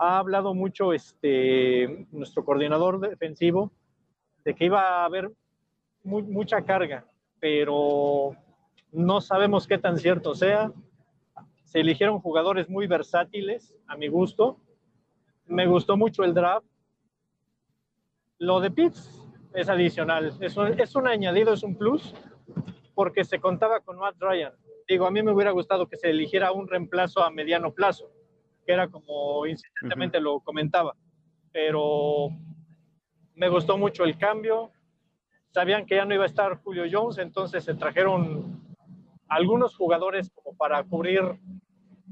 S8: ha hablado mucho este, nuestro coordinador defensivo de que iba a haber mucha carga, pero no sabemos qué tan cierto sea. Se eligieron jugadores muy versátiles, a mi gusto. Me gustó mucho el draft. Lo de Pitts es adicional, es un, es un añadido, es un plus, porque se contaba con Matt Ryan. Digo, a mí me hubiera gustado que se eligiera un reemplazo a mediano plazo era como insistentemente lo comentaba. Pero me gustó mucho el cambio. Sabían que ya no iba a estar Julio Jones, entonces se trajeron algunos jugadores como para cubrir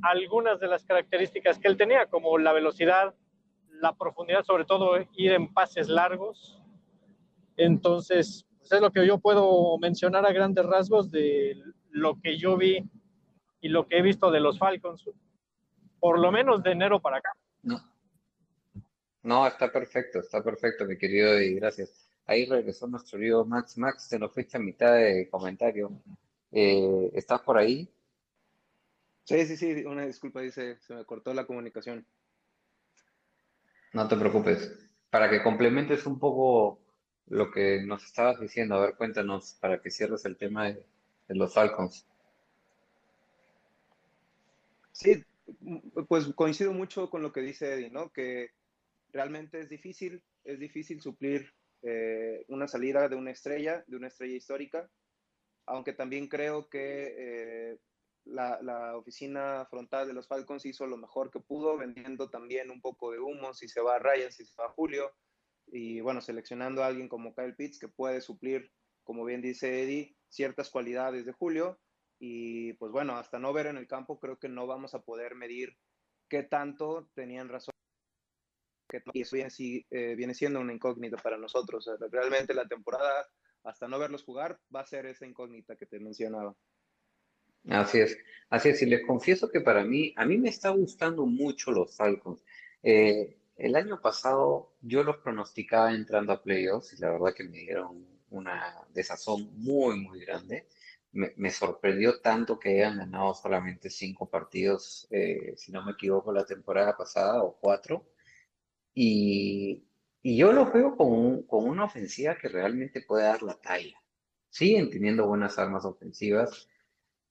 S8: algunas de las características que él tenía, como la velocidad, la profundidad, sobre todo ir en pases largos. Entonces, pues es lo que yo puedo mencionar a grandes rasgos de lo que yo vi y lo que he visto de los Falcons por lo menos de enero para acá.
S2: No. No, está perfecto, está perfecto, mi querido, y gracias. Ahí regresó nuestro amigo Max. Max, te lo fuiste a mitad de comentario. Eh, ¿Estás por ahí?
S6: Sí, sí, sí, una disculpa, dice, se me cortó la comunicación.
S2: No te preocupes. Para que complementes un poco lo que nos estabas diciendo, a ver, cuéntanos, para que cierres el tema de, de los Falcons.
S6: Sí, pues coincido mucho con lo que dice Eddie, ¿no? Que realmente es difícil, es difícil suplir eh, una salida de una estrella, de una estrella histórica, aunque también creo que eh, la, oficina frontal de los Falcons hizo lo mejor que pudo, vendiendo también un poco de humo, si se va a Ryan, si se va a Julio, y bueno, seleccionando a alguien como Kyle Pitts que puede suplir, como bien dice Eddie, ciertas cualidades de Julio, y pues bueno, hasta no ver en el campo, creo que no vamos a poder medir qué tanto tenían razón. Y eso viene, eh, viene siendo una incógnita para nosotros. realmente la temporada, hasta no verlos jugar, va a ser esa incógnita que te mencionaba.
S2: Así es, así es. Y les confieso que para mí, a mí me está gustando mucho los Falcons. Eh, el año pasado yo los pronosticaba entrando a playoffs y la verdad que me dieron una desazón muy, muy grande me, sorprendió tanto que hayan ganado solamente cinco partidos, eh, si no me equivoco, la temporada pasada o cuatro. Y, yo lo veo con, una ofensiva que realmente puede dar la talla. Siguen teniendo buenas armas ofensivas.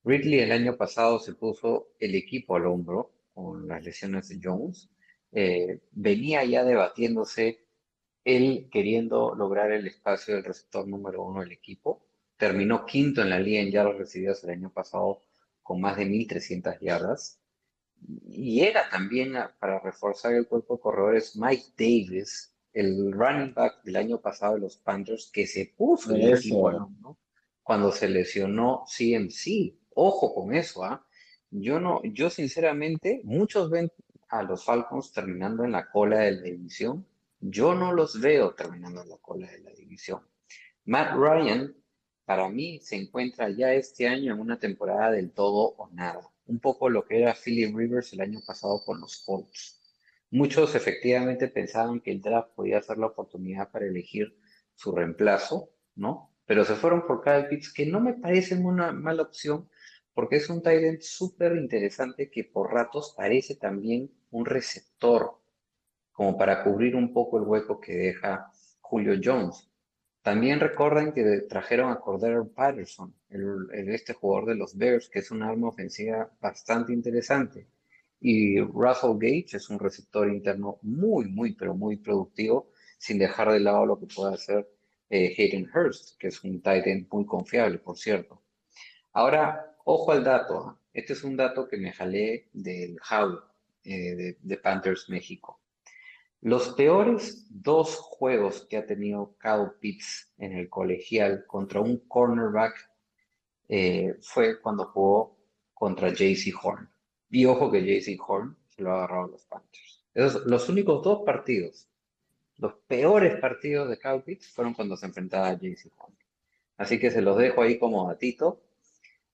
S2: Ridley el año pasado se puso el equipo al hombro con las lesiones de Jones. Eh, venía ya debatiéndose él queriendo lograr el espacio del receptor número uno del equipo terminó quinto en la liga en yardas recibidas el año pasado con más de 1.300 yardas. Y era también para reforzar el cuerpo de corredores Mike Davis, el running back del año pasado de los Panthers que se puso en el equipo cuando se lesionó CMC. Ojo con eso, ¿ah? Yo no, yo sinceramente, muchos ven a los Falcons terminando en la cola de la división. Yo no los veo terminando en la cola de la división. Matt Ryan, para mí, se encuentra ya este año en una temporada del todo o nada. Un poco lo que era Philip Rivers el año pasado con los Colts. Muchos efectivamente pensaban que el draft podía ser la oportunidad para elegir su reemplazo, ¿no? Pero se fueron por Kyle Pitts, que no me parece una mala opción, porque es un end súper interesante que por ratos parece también un receptor, como para cubrir un poco el hueco que deja Julio Jones. También recuerden que trajeron a Cordero Patterson, el, el- este jugador de los Bears, que es un arma ofensiva bastante interesante. Y Russell Gage es un receptor interno muy, muy, pero muy productivo, sin dejar de lado lo que puede hacer eh, Hayden Hurst, que es un tight end muy confiable, por cierto. Ahora, ojo al dato. ¿ah? Este es un dato que me jalé del How eh, de, de Panthers México. Los peores dos juegos que ha tenido Kyle Pitts en el colegial contra un cornerback eh, fue cuando jugó contra JC Horn. Y ojo que JC Horn se lo ha agarrado a los Panthers. Esos, los únicos dos partidos, los peores partidos de Kyle Pitts fueron cuando se enfrentaba a JC Horn. Así que se los dejo ahí como datito.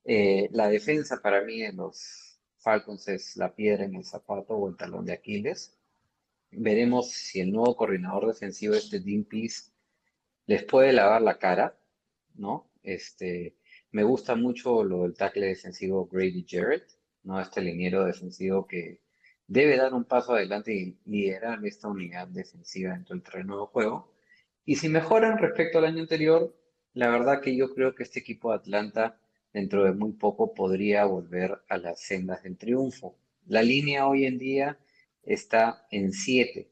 S2: Eh, la defensa para mí en los Falcons es la piedra en el zapato o el talón de Aquiles. Veremos si el nuevo coordinador defensivo, este Dean Pease, les puede lavar la cara, ¿no? Este, me gusta mucho lo del tackle defensivo Grady Jarrett, ¿no? Este liniero defensivo que debe dar un paso adelante y liderar esta unidad defensiva dentro del terreno de juego. Y si mejoran respecto al año anterior, la verdad que yo creo que este equipo de Atlanta dentro de muy poco podría volver a las sendas del triunfo. La línea hoy en día está en 7.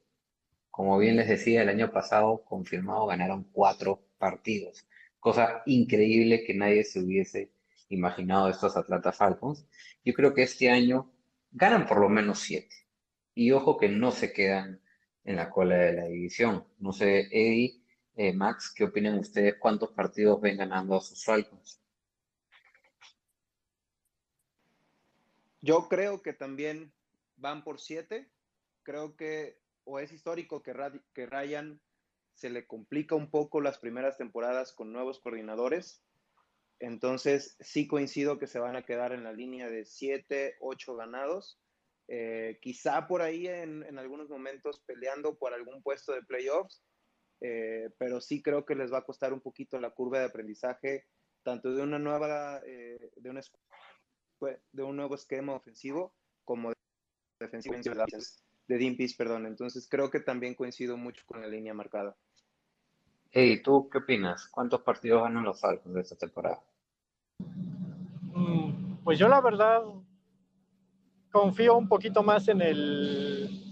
S2: Como bien les decía, el año pasado confirmado ganaron cuatro partidos, cosa increíble que nadie se hubiese imaginado de estos Atlanta Falcons. Yo creo que este año ganan por lo menos 7. Y ojo que no se quedan en la cola de la división. No sé, Eddie, eh, Max, ¿qué opinan ustedes? ¿Cuántos partidos ven ganando a sus Falcons?
S6: Yo creo que también van por siete. Creo que o es histórico que, que Ryan se le complica un poco las primeras temporadas con nuevos coordinadores. Entonces, sí coincido que se van a quedar en la línea de siete, ocho ganados. Eh, quizá por ahí en, en algunos momentos peleando por algún puesto de playoffs, eh, pero sí creo que les va a costar un poquito la curva de aprendizaje, tanto de una nueva, eh, de, una, de un nuevo esquema ofensivo como de defensivo de Dean Pease, perdón. Entonces creo que también coincido mucho con la línea marcada.
S2: Eddie, ¿tú qué opinas? ¿Cuántos partidos ganan los Falcons de esta temporada?
S8: Mm, Pues yo la verdad confío un poquito más en el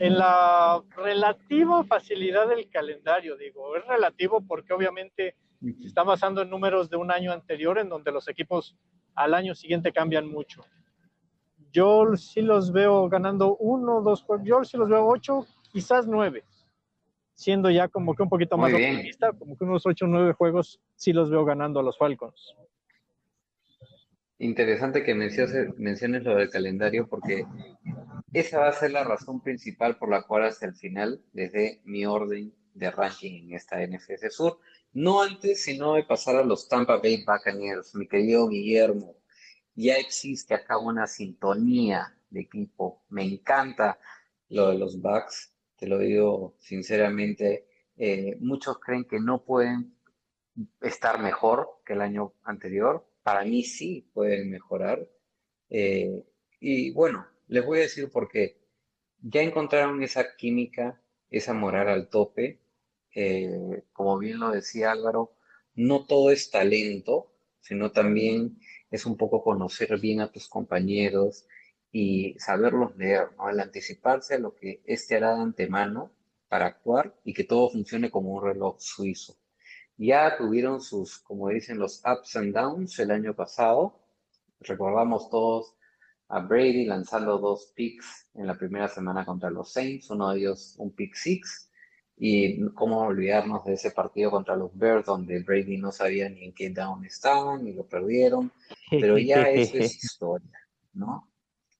S8: en la relativa facilidad del calendario, digo, es relativo porque obviamente se está basando en números de un año anterior en donde los equipos al año siguiente cambian mucho. Yo sí los veo ganando uno, dos juegos, yo sí los veo ocho, quizás nueve, siendo ya como que un poquito
S2: Muy
S8: más
S2: bien.
S8: optimista, como que unos ocho o nueve juegos sí los veo ganando a los Falcons.
S2: Interesante que menciones, menciones lo del calendario porque esa va a ser la razón principal por la cual hasta el final les dé mi orden de ranking en esta NFC Sur. No antes, sino de pasar a los Tampa Bay Buccaneers. Mi querido Guillermo, ya existe acá una sintonía de equipo. Me encanta lo de los Bucks, te lo digo sinceramente. Eh, muchos creen que no pueden estar mejor que el año anterior. Para mí sí pueden mejorar. Eh, y bueno, les voy a decir por qué. Ya encontraron esa química, esa moral al tope. Eh, como bien lo decía Álvaro, no todo es talento, sino también es un poco conocer bien a tus compañeros y saberlos leer, ¿no? El anticiparse a lo que éste hará de antemano para actuar y que todo funcione como un reloj suizo. Ya tuvieron sus, como dicen, los ups and downs el año pasado. Recordamos todos a Brady lanzando dos picks en la primera semana contra los Saints, uno de ellos un pick six, Y cómo olvidarnos de ese partido contra los Bears donde Brady no sabía ni en qué down estaban y lo perdieron. Pero ya eso es historia, ¿no?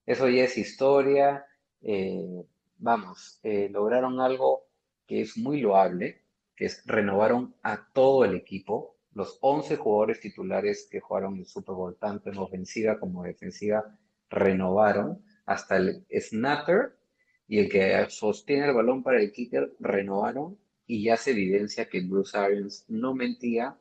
S2: Eso ya es historia. eh, vamos, eh, lograron algo que es muy loable, que es renovaron a todo el equipo, los 11 jugadores titulares que jugaron el Super Bowl, tanto en ofensiva como defensiva, renovaron, hasta el snapper y el que sostiene el balón para el kicker renovaron y ya se evidencia que Bruce Arians no mentía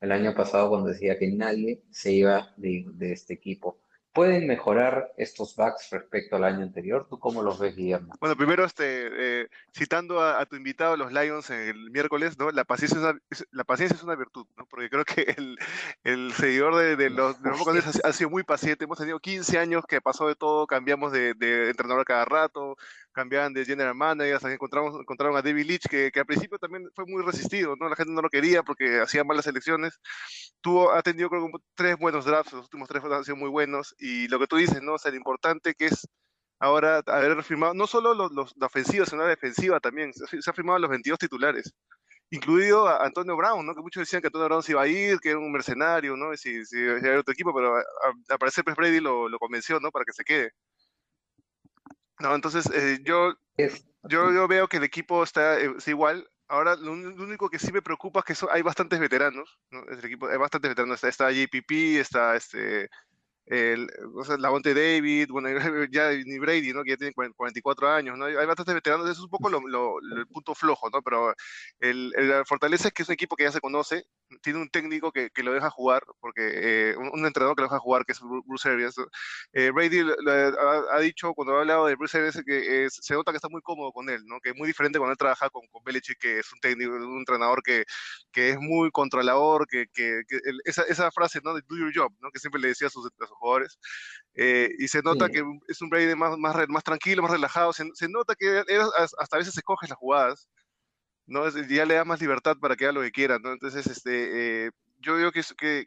S2: el año pasado cuando decía que nadie se iba de, de este equipo. ¿Pueden mejorar estos backs respecto al año anterior? ¿Tú cómo los ves, Guillermo?
S5: Bueno, primero, este, eh, citando a, a tu invitado, los Lions, el miércoles, ¿no? La paciencia es una, la paciencia es una virtud, ¿no? Porque creo que el, el seguidor de, de los, de ha, ha sido muy paciente. Hemos tenido 15 años que pasó de todo, cambiamos de, de entrenador cada rato, cambiaban de general manager, hasta que encontramos, encontraron a David Leach, que, que al principio también fue muy resistido, ¿no? La gente no lo quería porque hacía malas elecciones. Tuvo, ha tenido creo tres buenos drafts, los últimos tres han sido muy buenos, y lo que tú dices, ¿no? O sea, lo importante que es ahora haber firmado no solo los, los- la ofensiva, sino la defensiva también. Se, se ha firmado a los 22 titulares, incluido a Antonio Brown, ¿no? Que muchos decían que Antonio Brown se iba a ir, que era un mercenario, ¿no? Si, si, si era otro equipo, pero al parecer Brady lo, lo convenció, ¿no? Para que se quede. No, entonces eh, yo, yo, yo veo que el equipo está eh, es igual. Ahora, lo, único que sí me preocupa es que so- hay bastantes veteranos, ¿no? El equipo, hay bastantes veteranos. Está, está JPP, está este, el, o sea, Lavonte David, bueno, ya ni Brady, ¿no? Que ya tiene 40 44 años, ¿no? Hay bastantes veteranos, eso es un poco lo, lo- lo- el punto flojo, ¿no? Pero el, la fortaleza es que es un equipo que ya se conoce, tiene un técnico que, que lo deja jugar, porque eh, un, un entrenador que lo deja jugar, que es Bru- Bruce Arians. ¿no? Eh, Brady ha, ha dicho cuando ha hablado de Bruce Arians que se nota que está muy cómodo con él, ¿no? Que es muy diferente cuando él trabaja con, con Belichick, que es un técnico, un entrenador que, que es muy controlador, que, que, que esa, esa frase, ¿no? De do your job, ¿no? Que siempre le decía a sus, a sus jugadores. Eh, y se nota
S2: Sí.
S5: que es un Brady más, más, más tranquilo, más relajado. Se, se nota que él as- hasta a veces escoge las jugadas, ¿no? Ya le da más libertad para que haga lo que quiera, ¿no? Entonces, este, eh, yo digo que, que,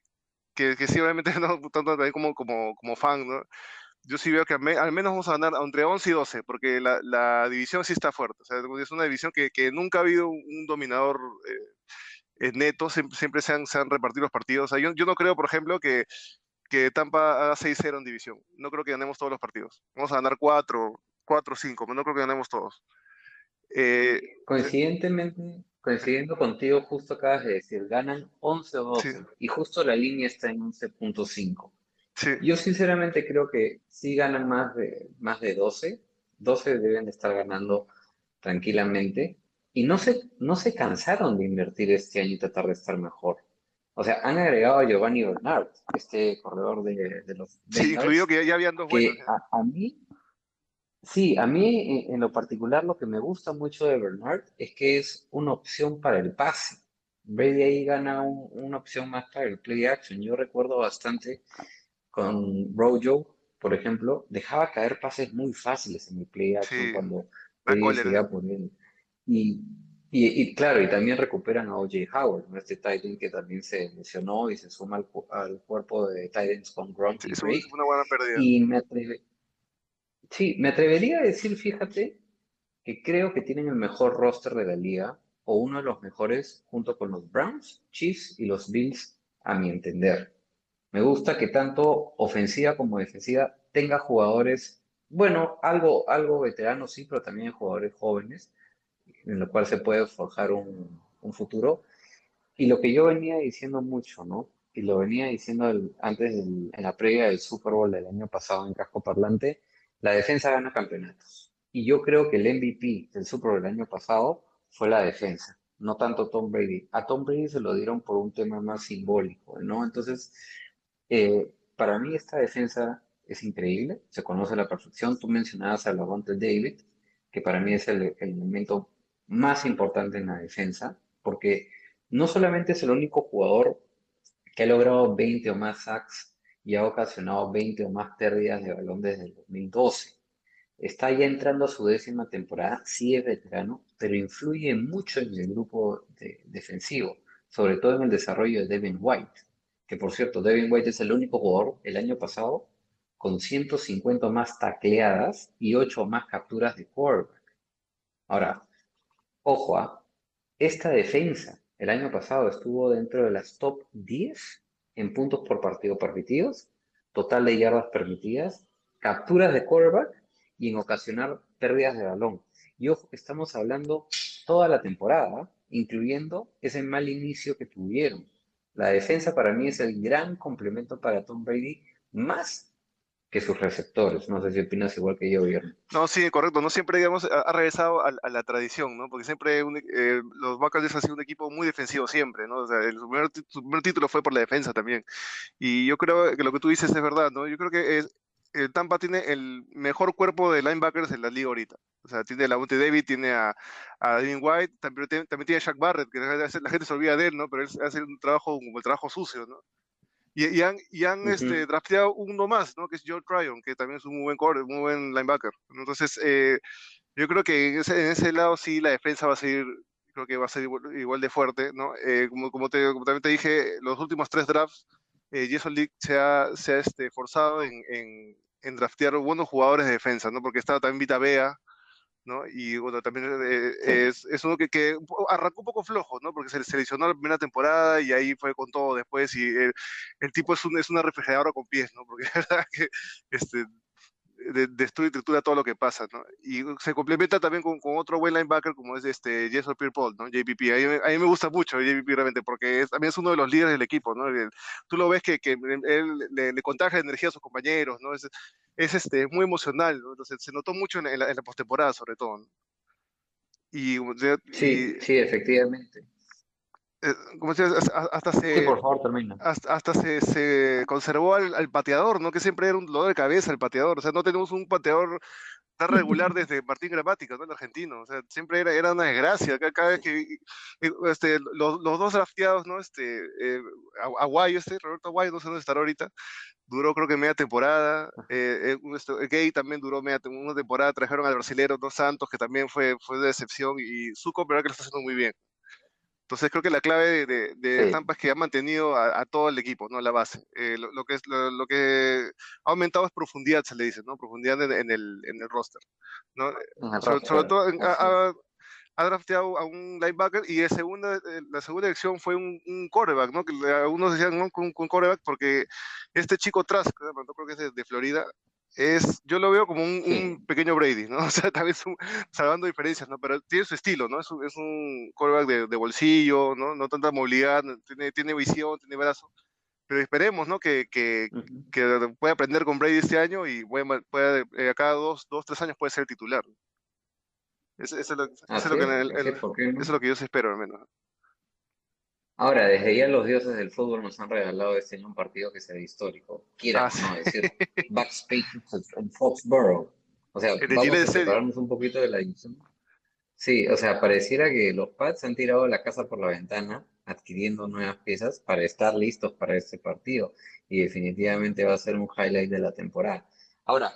S5: que, que sí, obviamente, no tanto también como, como, como fan, ¿no? Yo sí veo que al, me- al menos vamos a ganar entre 11 y 12, porque la, la división sí está fuerte. O sea, es una división que, que nunca ha habido un, un dominador eh, eh, neto, siempre, siempre se, han, se han repartido los partidos. O sea, yo, yo no creo, por ejemplo, que, que Tampa haga 6-0 en división. No creo que ganemos todos los partidos. Vamos a ganar 4, 4 5, pero no creo que ganemos todos. Eh,
S2: Coincidentemente, coincidiendo contigo, justo acabas de decir, ganan 11 o 12 y justo la línea está en 11.5. Yo sinceramente creo que sí ganan más de, más de 12, 12 deben de estar ganando tranquilamente y no se, no se cansaron de invertir este año y tratar de estar mejor. O sea, han agregado a Giovanni Bernard, este corredor de, de los
S5: sí, incluido que ya, habían dos buenos.
S2: a, a mí, sí, a mí en, en lo particular lo que me gusta mucho de Bernard es que es una opción para el pase. Brady ahí gana un- una opción más para el play action. Yo recuerdo bastante con Rojo, por ejemplo, dejaba caer pases muy fáciles en el play action
S5: Sí,
S2: cuando Brady se iba por él. Y, y, y claro, y también recuperan a O.J. Howard, ¿no? este tight end que también se lesionó y se suma al, al cuerpo de tight ends con Gronk y
S5: Es
S2: Drake.
S5: una buena pérdida.
S2: Y me atreve- sí, me atrevería a decir, fíjate, que creo que tienen el mejor roster de la liga, o uno de los mejores, junto con los Browns, Chiefs y los Bills, a mi entender. Me gusta que tanto ofensiva como defensiva tenga jugadores, bueno, algo, algo veteranos sí, pero también jugadores jóvenes, en lo cual se puede forjar un, un futuro. Y lo que yo venía diciendo mucho, ¿no? Y lo venía diciendo antes en la previa del Super Bowl del año pasado en Casco Parlante, la defensa gana campeonatos. Y yo creo que el MVP del Super Bowl del año pasado fue la defensa, no tanto Tom Brady. A Tom Brady se lo dieron por un tema más simbólico, ¿no? Entonces, eh, para mí esta defensa es increíble, se conoce a la perfección. Tú mencionabas a Lavonte David, que para mí es el, el elemento más importante en la defensa, porque no solamente es el único jugador que ha logrado 20 o más sacks y ha ocasionado 20 o más pérdidas de balón desde el 2012. Está ya entrando a su décima temporada, sí es veterano, pero influye mucho en el grupo de- defensivo, sobre todo en el desarrollo de Devin White, que por cierto, Devin White es el único jugador el año pasado con 150 más tacleadas y 8 más capturas de quarterback. Ahora, ojo, ¿ah? esta defensa el año pasado estuvo dentro de las top 10 en puntos por partido permitidos, total de yardas permitidas, capturas de quarterback y en ocasionar pérdidas de balón. Y ojo, estamos hablando toda la temporada, incluyendo ese mal inicio que tuvieron. La defensa para mí es el gran complemento para Tom Brady, más que sus receptores. No sé si opinas igual que yo, Guillermo.
S5: No, sí, correcto. No siempre, digamos, ha, regresado a, a, la tradición, ¿no? Porque siempre un, eh, los Buccaneers han sido un equipo muy defensivo siempre, ¿no? O sea, el, su, primer, su, primer, título fue por la defensa también. Y yo creo que lo que tú dices es verdad, ¿no? Yo creo que es, el Tampa tiene el mejor cuerpo de linebackers en la liga ahorita. O sea, tiene a Lavonte David, tiene a, a Devin White, también, también tiene a Shaq Barrett, que la gente se olvida de él, ¿no? Pero él hace un trabajo el trabajo sucio, ¿no? Y, y, han, y han uh -huh. este, drafteado uno más, ¿no? Que es George Tryon, que también es un muy buen core, muy buen linebacker. Entonces, eh, yo creo que en ese, en ese, lado sí la defensa va a seguir, creo que va a ser igual, igual de fuerte, ¿no? Eh, como, como, te, como, también te dije, los últimos tres drafts, eh, Jason League se ha, se ha este, forzado en, en, en, draftear buenos jugadores de defensa, ¿no? Porque estaba también Vita Bea, ¿no? Y bueno, también eh, es, es, uno que, que, arrancó un poco flojo, ¿no? Porque se seleccionó la primera temporada y ahí fue con todo después y el, el tipo es, un, es una refrigeradora con pies, ¿no? Porque la verdad que este, de, destruye y tritura todo lo que pasa, ¿no? Y se complementa también con, con otro buen linebacker como es este Jason Pierre-Paul, ¿no? JPP. A mí, a mí, me gusta mucho JPP realmente porque es, también es uno de los líderes del equipo, ¿no? El, tú lo ves que, que él le, le, contagia energía a sus compañeros, ¿no? Es, es este, muy emocional, ¿no? Entonces se notó mucho en, en la, en la postemporada sobre todo, ¿no?
S2: Y, sí, y, sí, efectivamente.
S5: Eh, como decías, hasta se,
S2: sí, por favor, termina.
S5: hasta, hasta se, se, conservó al, al, pateador, ¿no? Que siempre era un dolor de cabeza el pateador, o sea, no tenemos un pateador tan regular desde Martín Gramática, ¿no? El argentino, o sea, siempre era, era una desgracia, cada, vez que este, los, los, dos drafteados, ¿no? Este, eh, Aguayo, este, Roberto Aguayo, no sé dónde estará ahorita, duró creo que media temporada, eh, eh, Gay también duró media una temporada, trajeron al brasilero Dos Santos, que también fue, fue de decepción, y Zuko, pero que lo está haciendo muy bien. Entonces creo que la clave de, de, de sí. Tampa es que ha mantenido a, a, todo el equipo, ¿no? La base. Eh, lo, lo, que es, lo, lo, que ha aumentado es profundidad, se le dice, ¿no? Profundidad en, en el, en el roster, ¿no?
S2: El
S5: sobre, todo ha, ha, drafteado a un linebacker y segunda, eh, la segunda elección fue un, un quarterback, ¿no? Que algunos decían, ¿no? Con, con quarterback porque este chico Trask, creo que es de, de Florida, es, yo lo veo como un, sí. un, pequeño Brady, ¿no? O sea, tal vez un, salvando diferencias, ¿no? Pero tiene su estilo, ¿no? Es un, es un quarterback de, de, bolsillo, ¿no? No tanta movilidad, tiene, tiene visión, tiene brazo. Pero esperemos, ¿no? Que, que, uh -huh. que pueda aprender con Brady este año y pueda, pueda eh, cada dos, dos, tres años puede ser titular. Eso es lo que yo espero, al menos.
S2: Ahora, desde ya los dioses del fútbol nos han regalado este año un partido que sea histórico. Quiera ah, no decir, Patriots en Foxborough. O sea, vamos a separarnos un poquito de la división. Sí, o sea, pareciera que los Pats han tirado la casa por la ventana adquiriendo nuevas piezas para estar listos para este partido. Y definitivamente va a ser un highlight de la temporada. Ahora,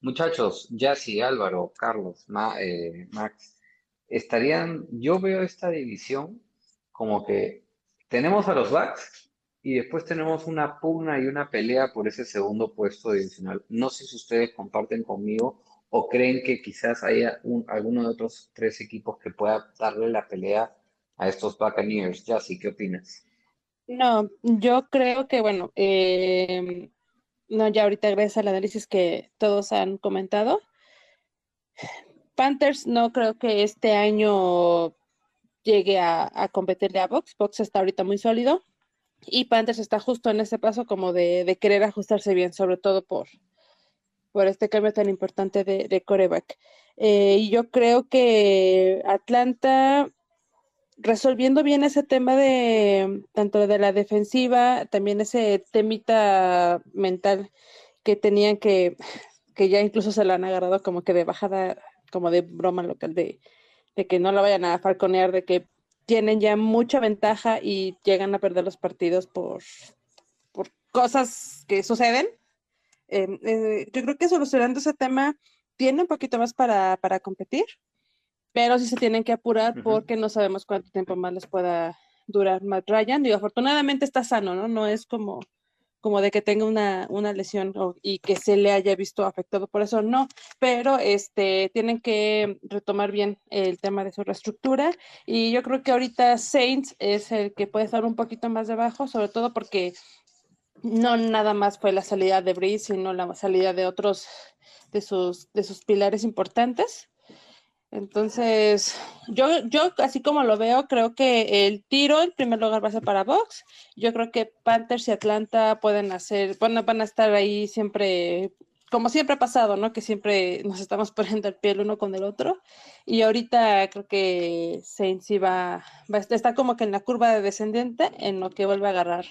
S2: muchachos, Yassi, Álvaro, Carlos, Ma, eh, Max, estarían, yo veo esta división como que tenemos a los Bucks y después tenemos una pugna y una pelea por ese segundo puesto divisional. No sé si ustedes comparten conmigo o creen que quizás haya un, alguno de otros tres equipos que pueda darle la pelea a estos Buccaneers. Jassy, ¿qué opinas?
S3: No, yo creo que, bueno, eh, no, ya ahorita gracias al análisis que todos han comentado. Panthers no creo que este año llegue a, competirle a Box. Box está ahorita muy sólido y Panthers está justo en ese paso como de, querer ajustarse bien, sobre todo por, por este cambio tan importante de, de coreback. Eh, yo creo que Atlanta, resolviendo bien ese tema de tanto de la defensiva, también ese temita mental que tenían que, que ya incluso se lo han agarrado como que de bajada, como de broma local de de que no la vayan a falconear, de que tienen ya mucha ventaja y llegan a perder los partidos por, por cosas que suceden. Eh, eh, yo creo que solucionando ese tema tiene un poquito más para, para competir, pero sí se tienen que apurar uh -huh. porque no sabemos cuánto tiempo más les pueda durar Matt Ryan. Y afortunadamente está sano, ¿no? No es como, como de que tenga una, una lesión o- y que se le haya visto afectado por eso, no, pero este, tienen que retomar bien el tema de su reestructura y yo creo que ahorita Saints es el que puede estar un poquito más debajo, sobre todo porque no nada más fue la salida de Breeze, sino la salida de otros de sus, de sus pilares importantes. Entonces, yo, yo así como lo veo, creo que el tiro en primer lugar va a ser para Box. Yo creo que Panthers y Atlanta pueden hacer, bueno, van a estar ahí siempre, como siempre ha pasado, ¿no? Que siempre nos estamos poniendo el pie el uno con el otro. Y ahorita creo que Saints sí va, va a estar- está como que en la curva de descendiente en lo que vuelve a agarrar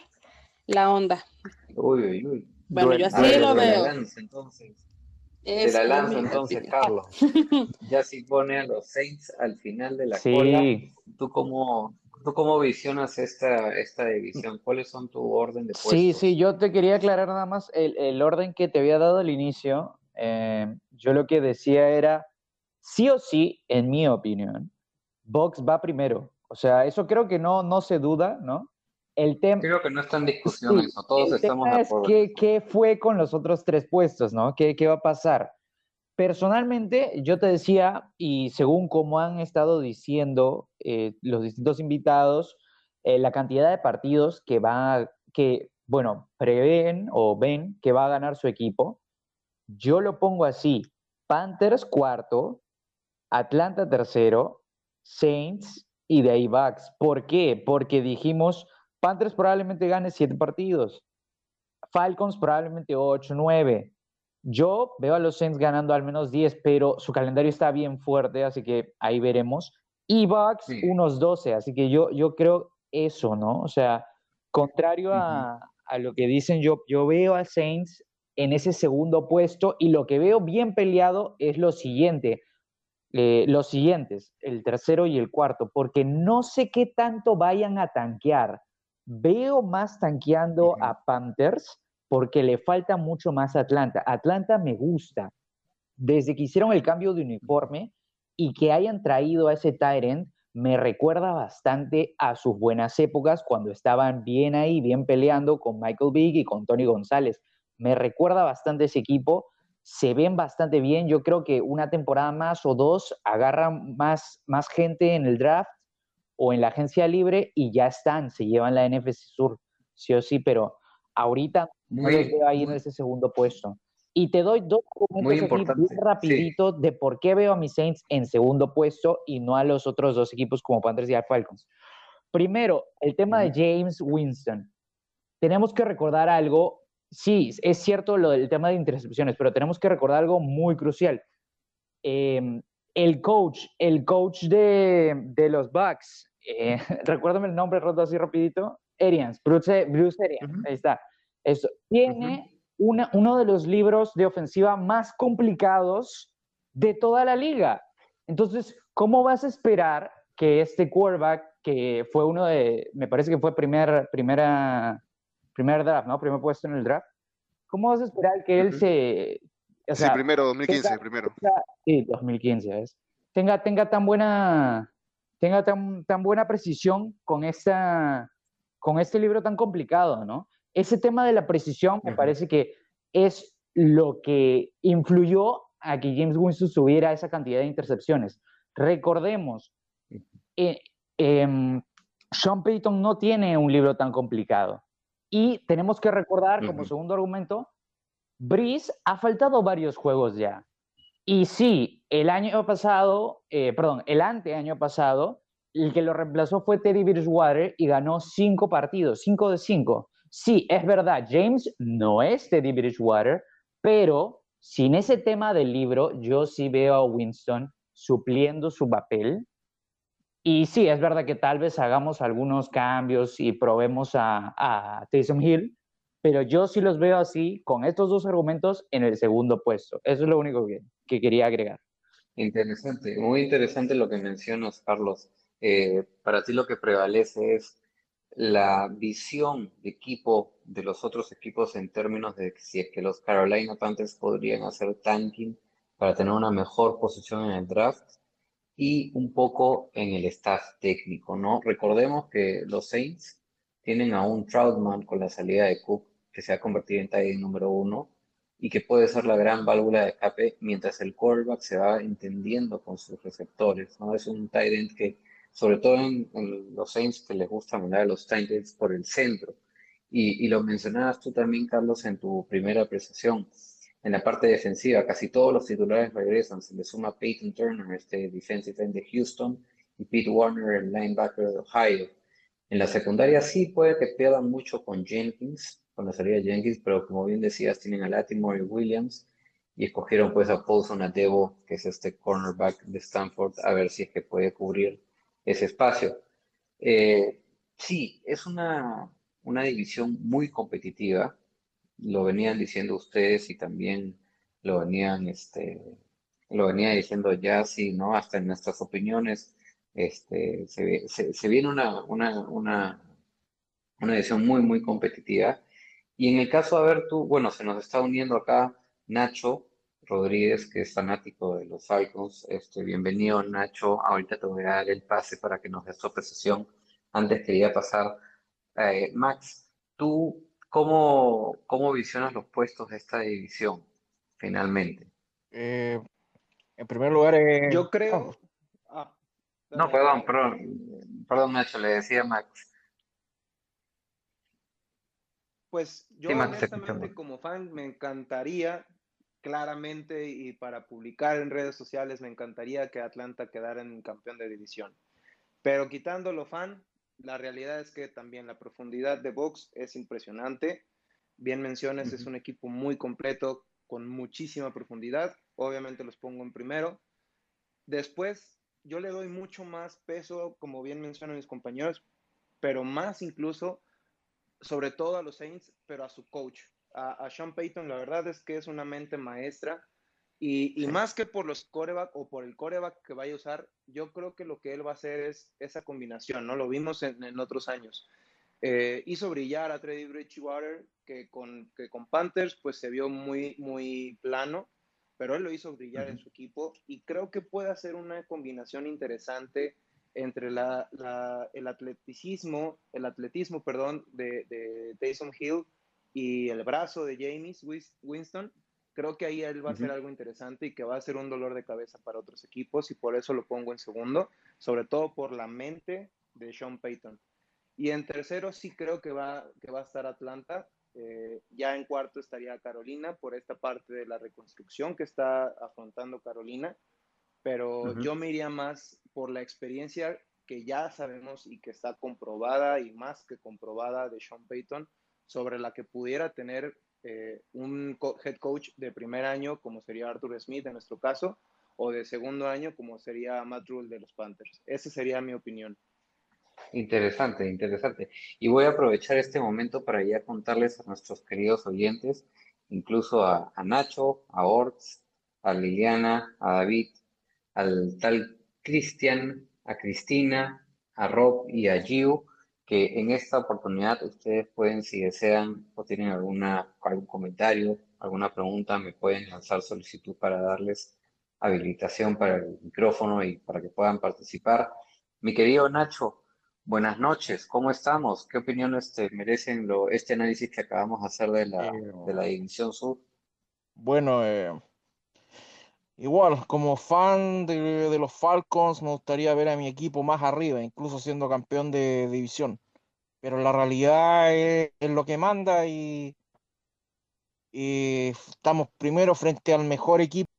S3: la onda.
S2: Uy, uy, uy.
S3: Bueno, yo así
S2: ver,
S3: lo veo.
S2: entonces. De
S3: Es
S2: la lanza,
S3: conmigo,
S2: entonces,
S3: sí.
S2: Carlos. Ya si pone a los Saints al final de la
S7: Sí.
S2: cola, ¿tú cómo, tú cómo visionas esta, esta división? ¿Cuáles son tu orden de
S7: Sí,
S2: puestos?
S7: sí, yo te quería aclarar nada más el, el orden que te había dado al inicio. Eh, yo lo que decía era, sí o sí, en mi opinión, Box va primero. O sea, eso creo que no, no se duda, ¿no? El tema...
S2: Creo que no está en discusión
S7: Sí,
S2: eso, todos
S7: el
S2: estamos
S7: tema
S2: de
S7: es
S2: acuerdo.
S7: qué, qué fue con los otros tres puestos, ¿no? ¿Qué, qué va a pasar? Personalmente, yo te decía, y según como han estado diciendo eh, los distintos invitados, eh, la cantidad de partidos que va, que, bueno, prevén o ven que va a ganar su equipo, yo lo pongo así, Panthers cuarto, Atlanta tercero, Saints y de ahí Bucks. ¿Por qué? Porque dijimos, Panthers probablemente gane siete partidos, Falcons probablemente ocho, nueve. Yo veo a los Saints ganando al menos 10, pero su calendario está bien fuerte, así que ahí veremos. Y Bucks
S2: Sí.
S7: unos 12, así que yo, yo creo eso, ¿no? O sea, contrario a, a lo que dicen, yo, yo veo a Saints en ese segundo puesto y lo que veo bien peleado es lo siguiente, eh, los siguientes, el tercero y el cuarto, porque no sé qué tanto vayan a tanquear. Veo más tanqueando a Panthers porque le falta mucho más a Atlanta. Atlanta me gusta. Desde que hicieron el cambio de uniforme y que hayan traído a ese Tyrant, me recuerda bastante a sus buenas épocas cuando estaban bien ahí, bien peleando con Michael Vick y con Tony González. Me recuerda bastante ese equipo. Se ven bastante bien. Yo creo que una temporada más o dos agarran más, más gente en el draft o en la agencia libre y ya están, se llevan la NFC Sur, sí o sí, pero ahorita no los veo ahí en ese segundo puesto. Y te doy dos argumentos
S2: Muy
S7: aquí bien
S2: sí.
S7: rapidito de por qué veo a mis Saints en segundo puesto y no a los otros dos equipos como Panthers y Falcons. Primero, el tema de James Winston. Tenemos que recordar algo, sí, es cierto lo del tema de intercepciones, pero tenemos que recordar algo muy crucial. Eh, el coach, el coach de, de los Bucks, eh, recuérdame el nombre roto así rapidito, Arians, Bruce, Bruce Arians,
S2: Ujú.
S7: ahí está. Eso, tiene una, uno de los libros de ofensiva más complicados de toda la liga. Entonces, ¿cómo vas a esperar que este quarterback, que fue uno de, me parece que fue primer, primera, primer draft, ¿no? Primer puesto en el draft. ¿Cómo vas a esperar que él se... o
S5: Sí,
S7: sea,
S5: primero, 2015,
S7: tenga-
S5: primero.
S7: tenga- sí, 2015, ¿ves? Tenga, tenga tan buena, tenga tan, tan buena precisión con esta, con este libro tan complicado, ¿no? Ese tema de la precisión me
S2: Ujú.
S7: parece que es lo que influyó a que James Winston tuviera esa cantidad de intercepciones. Recordemos, eh, em, Sean Payton no tiene un libro tan complicado. Y tenemos que recordar, como
S2: Ujú.
S7: segundo argumento, Breeze ha faltado varios juegos ya. Y sí, el año pasado, eh, perdón, el anteaño pasado, el que lo reemplazó fue Teddy Bridgewater y ganó cinco partidos, cinco de cinco. Sí, es verdad, James no es Teddy Bridgewater, pero sin ese tema del libro, yo sí veo a Winston supliendo su papel. Y sí, es verdad que tal vez hagamos algunos cambios y probemos a, a Taysom Hill, pero yo sí los veo así, con estos dos argumentos, en el segundo puesto. Eso es lo único que, que quería agregar.
S2: Interesante, muy interesante lo que mencionas, Carlos. Eh, para ti lo que prevalece es la visión de equipo de los otros equipos en términos de si es que los Carolina Panthers podrían hacer tanking para tener una mejor posición en el draft y un poco en el staff técnico, ¿no? Recordemos que los Saints tienen a un Troutman con la salida de Cook que se ha convertido en tight número uno y que puede ser la gran válvula de escape mientras el quarterback se va entendiendo con sus receptores, ¿no? Es un tight end que, sobre todo en, en los Saints, que les gusta mirar a los tight ends por el centro. Y, y lo mencionabas tú también, Carlos, en tu primera apreciación. En la parte defensiva, casi todos los titulares regresan. Se le suma Peyton Turner, este defensive end de Houston, y Pete Warner, el linebacker de Ohio. En la secundaria sí puede que pierdan mucho con Jenkins, con la salida de Jenkins, pero como bien decías, tienen a Latimore y Williams, y escogieron pues a Paulson Adebo, que es este cornerback de Stanford, a ver si es que puede cubrir ese espacio. Eh, sí, es una, una división muy competitiva, lo venían diciendo ustedes y también lo venían, este, lo venía diciendo Yassi, ¿no? Hasta en nuestras opiniones, este, se, se, se viene una, una, una, una edición muy, muy competitiva. Y en el caso, a ver, tú, bueno, se nos está uniendo acá Nacho Rodríguez, que es fanático de los Falcons. Este, bienvenido, Nacho. Ahorita te voy a dar el pase para que nos des tu apreciación. Antes quería pasar, eh, Max, ¿tú cómo, cómo visionas los puestos de esta división, finalmente?
S9: Eh, en primer lugar, eh,
S6: Yo creo.
S2: No, perdón, perdón, perdón, Nacho, le decía Max.
S6: Pues yo
S2: Sí, Max, te
S6: honestamente como fan me encantaría claramente y para publicar en redes sociales me encantaría que Atlanta quedara en campeón de división. Pero quitándolo fan, la realidad es que también la profundidad de Box es impresionante. Bien mencionas, es un equipo muy completo con muchísima profundidad. Obviamente los pongo en primero. Después, yo le doy mucho más peso, como bien mencionan mis compañeros, pero más incluso sobre todo a los Saints, pero a su coach, a, a Sean Payton, la verdad es que es una mente maestra y, y más que por los coreback o por el coreback que vaya a usar, yo creo que lo que él va a hacer es esa combinación, ¿no? Lo vimos en, en otros años. Eh, hizo brillar a Teddy Bridgewater, que con, que con Panthers pues se vio muy, muy plano, pero él lo hizo brillar en
S2: Ujú.
S6: su equipo y creo que puede hacer una combinación interesante entre la, la- el atleticismo, el atletismo, perdón, de, de Taysom Hill y el brazo de James Winston, creo que ahí él va a hacer
S2: Ujú.
S6: algo interesante y que va a ser un dolor de cabeza para otros equipos y por eso lo pongo en segundo, sobre todo por la mente de Sean Payton. Y en tercero sí creo que va, que va a estar Atlanta. Eh, ya en cuarto estaría Carolina por esta parte de la reconstrucción que está afrontando Carolina pero yo me iría más por la experiencia que ya sabemos y que está comprobada y más que comprobada de Sean Payton sobre la que pudiera tener eh, un co- head coach de primer año como sería Arthur Smith en nuestro caso o de segundo año como sería Matt Rule de los Panthers. Esa sería mi opinión.
S2: Interesante, interesante. Y voy a aprovechar este momento para ya contarles a nuestros queridos oyentes, incluso a, a Nacho, a Orts, a Liliana, a David, al tal Cristian, a Cristina, a Rob y a Giu, que en esta oportunidad ustedes pueden, si desean o tienen alguna, algún comentario, alguna pregunta, me pueden lanzar solicitud para darles habilitación para el micrófono y para que puedan participar. Mi querido Nacho, buenas noches, ¿cómo estamos? ¿Qué opiniones te merecen lo, este análisis que acabamos de hacer de la,
S9: eh,
S2: de la División Sur?
S9: bueno, eh, igual, como fan de, de los Falcons, me gustaría ver a mi equipo más arriba, incluso siendo campeón de división. Pero la realidad es, es lo que manda y, y estamos primero frente al mejor equipo.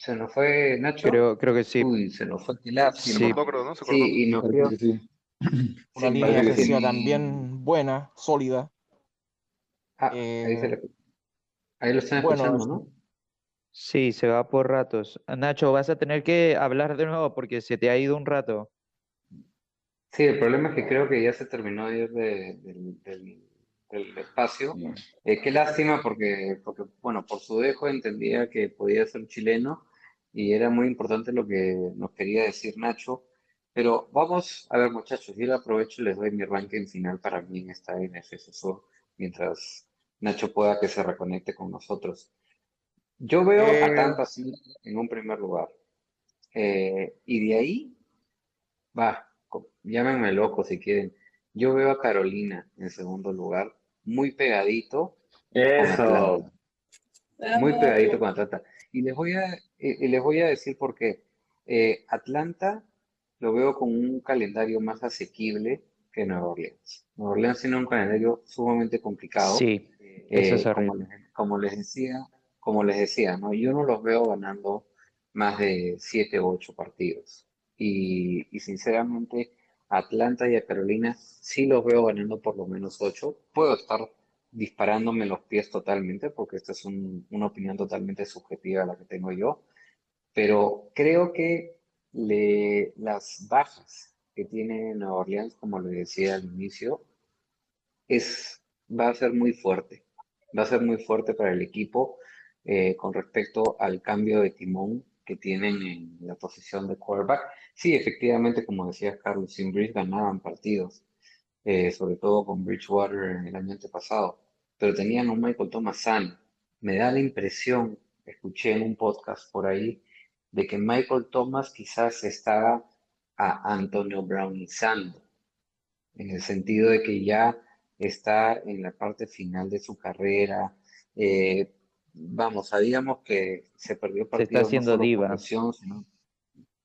S2: ¿Se nos fue Nacho?
S7: Creo, creo que sí.
S2: Uy, se nos fue.
S5: Se
S7: Sí,
S5: creo, ¿no? Se.
S2: Sí, y nos
S4: que sí.
S9: Una
S2: sí,
S9: línea defensiva
S2: sí.
S9: también buena, sólida.
S2: Ah, ahí, se
S9: Eh,
S2: le- ahí lo están
S9: bueno,
S2: escuchando,
S9: es-
S2: ¿no?
S7: sí, se va por ratos. Nacho, vas a tener que hablar de nuevo porque se te ha ido un rato.
S2: Sí, el problema es que creo que ya se terminó de ir de- del, del- del espacio.
S4: Sí.
S2: Eh, qué lástima porque, porque, bueno, por su dejo entendía que podía ser chileno y era muy importante lo que nos quería decir Nacho, Pero vamos a ver, muchachos, yo aprovecho y les doy mi ranking final para mí en esta Sur, mientras Nacho pueda que se reconecte con nosotros. Yo veo a
S9: Eh,
S2: Tampa sí en un primer lugar. Eh, y de ahí, va, llámenme loco si quieren. Yo veo a Carolina en segundo lugar, muy pegadito
S4: Eso.
S2: Muy pegadito con Atlanta. Y les voy a, y y les voy a decir por qué. Eh, Atlanta lo veo con un calendario más asequible que Nueva Orleans. Nueva Orleans tiene un calendario sumamente complicado.
S7: Sí, eso es
S2: Eh, como les, como les decía, como les decía, ¿no? Yo no los veo ganando más de siete o ocho partidos. Y, y sinceramente, Atlanta y a Carolina sí los veo ganando por lo menos ocho. Puedo estar disparándome los pies totalmente, porque esta es un- una opinión totalmente subjetiva la que tengo yo, pero creo que le, las bajas que tiene Nueva Orleans, como le decía al inicio, es, va a ser muy fuerte. Va a ser muy fuerte para el equipo eh, con respecto al cambio de timón que tienen en la posición de quarterback. Sí, efectivamente, como decía Carlos, sin ganaban partidos, eh, sobre todo con Bridgewater en el año antepasado, pero tenían un Michael Thomas sano. Me da la impresión, escuché en un podcast por ahí, de que Michael Thomas quizás estaba a Antonio Brownizando en el sentido de que ya está en la parte final de su carrera. Eh, vamos, sabíamos que se perdió
S7: Se está
S2: no
S7: haciendo
S2: por
S7: diva.
S2: sino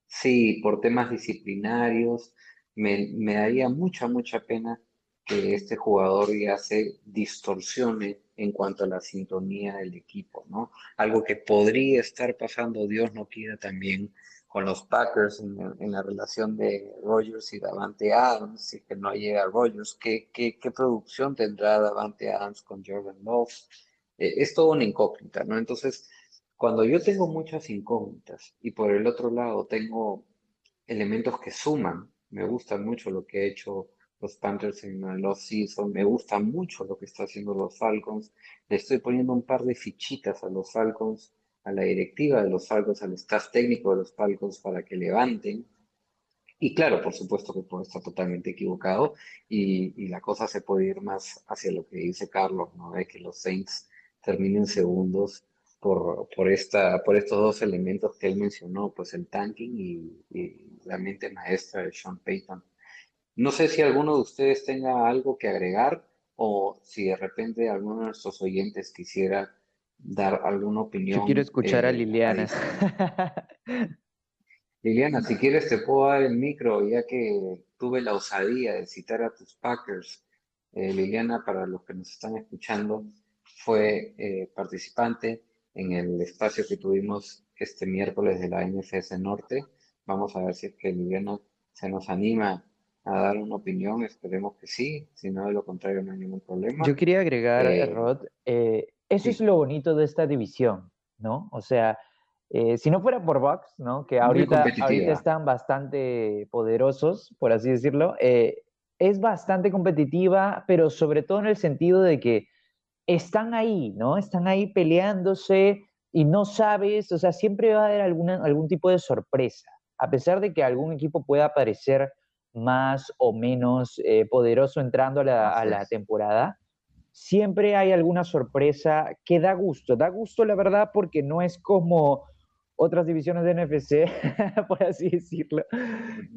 S2: sí, por temas disciplinarios. Me, daría mucha, mucha pena que este jugador ya se distorsione en cuanto a la sintonía del equipo, ¿no? Algo que podría estar pasando, Dios no quiera, también con los Packers en, la- relación de Rodgers y Davante Adams, si que no llega Rodgers, ¿qué, qué, qué producción tendrá Davante Adams con Jordan Love? Eh, es todo una incógnita, ¿no? Entonces, cuando yo tengo muchas incógnitas y por el otro lado tengo elementos que suman, me gusta mucho lo que ha hecho los Panthers en el off-season, me gusta mucho lo que está haciendo los Falcons, le estoy poniendo un par de fichitas a los Falcons, a la directiva de los Falcons, al staff técnico de los Falcons para que levanten. Y claro, por supuesto que puedo estar totalmente equivocado y, la cosa se puede ir más hacia lo que dice Carlos, ¿no? De que los Saints terminen segundos por, por, esta, por estos dos elementos que él mencionó, pues el tanking y la mente maestra de Sean Payton. No sé si alguno de ustedes tenga algo que agregar o si de repente alguno de nuestros oyentes quisiera dar alguna
S7: Yo
S2: opinión.
S7: quiero escuchar a
S2: eh,
S7: Liliana.
S2: Liliana, si quieres te puedo dar el micro, ya que tuve la osadía de citar a tus Packers. Eh, Liliana, para los que nos están escuchando, fue eh, participante en el espacio que tuvimos este miércoles de la NFS Norte. Vamos a ver si es que Liliana se nos anima a dar una opinión, esperemos que sí, si no, de lo contrario no hay ningún problema.
S7: Yo quería agregar,
S2: Eh,
S7: Rod, eh, eso
S2: sí.
S7: es lo bonito de esta división, ¿no? O sea, eh, si no fuera por Bucks, ¿no? Que ahorita, ahorita están bastante poderosos, por así decirlo, eh, es bastante competitiva, pero sobre todo en el sentido de que están ahí, ¿no? Están ahí peleándose y no sabes, o sea, siempre va a haber alguna, algún tipo de sorpresa, a pesar de que algún equipo pueda parecer más o menos eh, poderoso entrando a la, a temporada, siempre hay alguna sorpresa que da gusto, da gusto la verdad porque no es como otras divisiones de NFC, por así decirlo,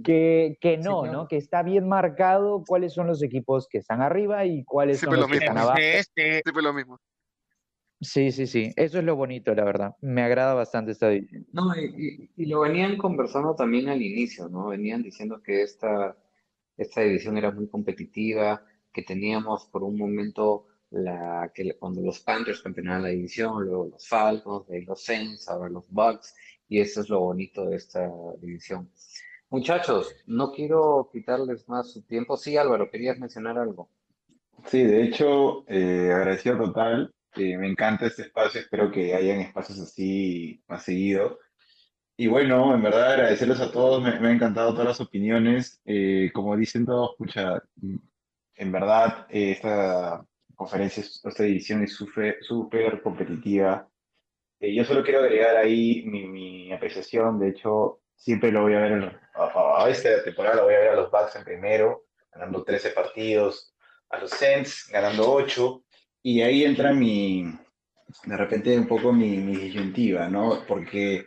S7: que, no. ¿no? Que está bien marcado cuáles son los equipos que están arriba y cuáles son
S5: Siempre
S7: los
S5: lo
S7: que están abajo.
S5: Siempre lo mismo.
S7: Sí, sí, sí, eso es lo bonito, la verdad. Me agrada bastante esta división.
S2: No, y, y- y lo venían conversando también al inicio, ¿no? Venían diciendo que esta, esta división era muy competitiva, que teníamos por un momento la, que cuando los Panthers campeonaban la división, luego los Falcons, de ahí los Saints, ahora los Bucks, y eso es lo bonito de esta división. Muchachos, no quiero quitarles más su tiempo. Sí, Álvaro, querías mencionar algo.
S4: Sí, de hecho, eh, agradecido total. Eh, me encanta este espacio, espero que hayan espacios así más seguido. Y bueno, en verdad agradecerles a todos, me, me han encantado todas las opiniones. Eh, como dicen todos, escucha, en verdad eh, esta conferencia, esta edición es súper competitiva. Eh, yo solo quiero agregar ahí mi, mi apreciación, de hecho, siempre lo voy a ver a, esta temporada la voy a ver a los Bucks en primero, ganando 13 partidos, a los Saints ganando 8, y ahí entra mi, de repente un poco mi, mi disyuntiva, ¿no? Porque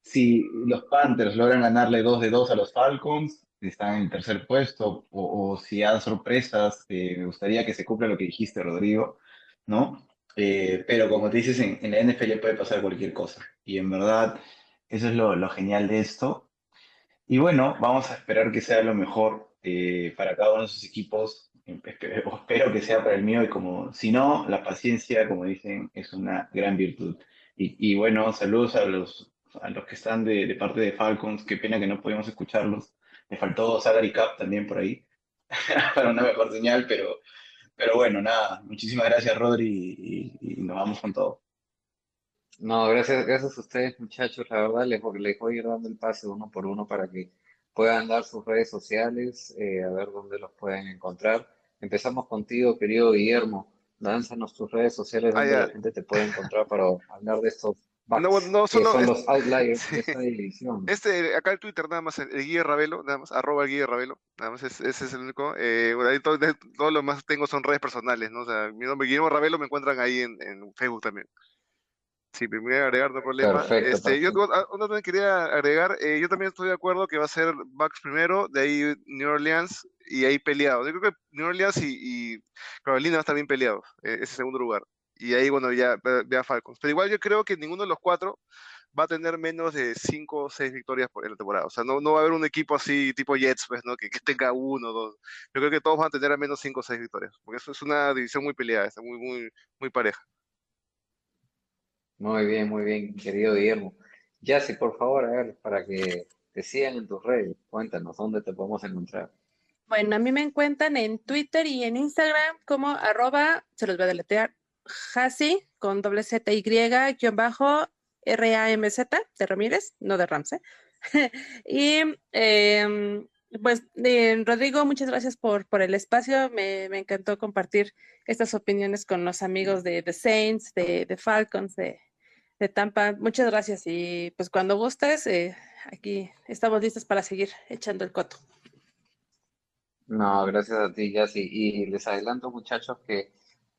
S4: si los Panthers logran ganarle 2 de 2 a los Falcons, están en tercer puesto, o, si hay sorpresas, eh, me gustaría que se cumpla lo que dijiste, Rodrigo, ¿no? Eh, pero como te dices, en, en la NFL puede pasar cualquier cosa. Y en verdad, eso es lo, lo genial de esto. Y bueno, vamos a esperar que sea lo mejor eh, para cada uno de sus equipos. Espero, espero que sea para el mío y como, si no, la paciencia, como dicen, es una gran virtud. Y, y bueno, saludos a los, a los que están de, de parte de Falcons. Qué pena que no pudimos escucharlos. Me faltó Salary Cap también por ahí, para una mejor señal, pero, pero bueno, nada. Muchísimas gracias, Rodri, y, y nos vamos con todo.
S2: No, gracias, gracias a ustedes, muchachos. La verdad, les, les voy a ir dando el pase uno por uno para que puedan dar sus redes sociales, eh, a ver dónde los pueden encontrar. Empezamos contigo, querido Guillermo. Lánzanos tus redes sociales
S5: Ah,
S2: donde la gente te puede encontrar para hablar de estos
S5: No,
S2: Bucks,
S5: no,
S2: que
S5: solo
S2: son los outliers
S5: sí.
S2: de esta división.
S5: Este, acá el Twitter nada más, el, el Guille Ravelo, nada más, arroba el Guille Ravelo, nada más, es- ese es el único. Eh, bueno, ahí todo, todo lo más tengo son redes personales, ¿no? O sea, mi nombre Guillermo Ravelo me encuentran ahí en, en Facebook también. Sí, me voy a agregar, no problema.
S2: Perfecto,
S5: Este, yo
S2: perfecto.
S5: una también quería agregar, eh, yo también estoy de acuerdo que va a ser Bucks primero, de ahí New Orleans y ahí peleado. Yo creo que New Orleans y, y Carolina estar bien peleados, eh, ese segundo lugar. Y ahí, bueno, ya ve ve a Falcons. Pero igual yo creo que ninguno de los cuatro va a tener menos de cinco o seis victorias por la temporada. O sea, no, no va a haber un equipo así tipo Jets, pues, ¿no? Que, que tenga uno o dos. Yo creo que todos van a tener al menos cinco o seis victorias. Porque eso es una división muy peleada, está muy, muy, muy pareja.
S2: Muy bien, muy bien, querido Guillermo. Yassi, por favor, a ver, para que te sigan en tus redes, cuéntanos dónde te podemos encontrar.
S3: Bueno, a mí me encuentran en Twitter y en Instagram como arroba, se los voy a deletrear, Hasi con doble Z Y guion bajo R-A-M-Z de Ramírez, no de Ramsey. Y em, pues eh, Rodrigo, muchas gracias por, por el espacio. Me, me encantó compartir estas opiniones con los amigos de The Saints, de, de Falcons, de, de Tampa. Muchas gracias y pues cuando gustes, eh, aquí estamos listos para seguir echando el coto.
S2: No, gracias a ti, Yassi. Y les adelanto, muchachos, que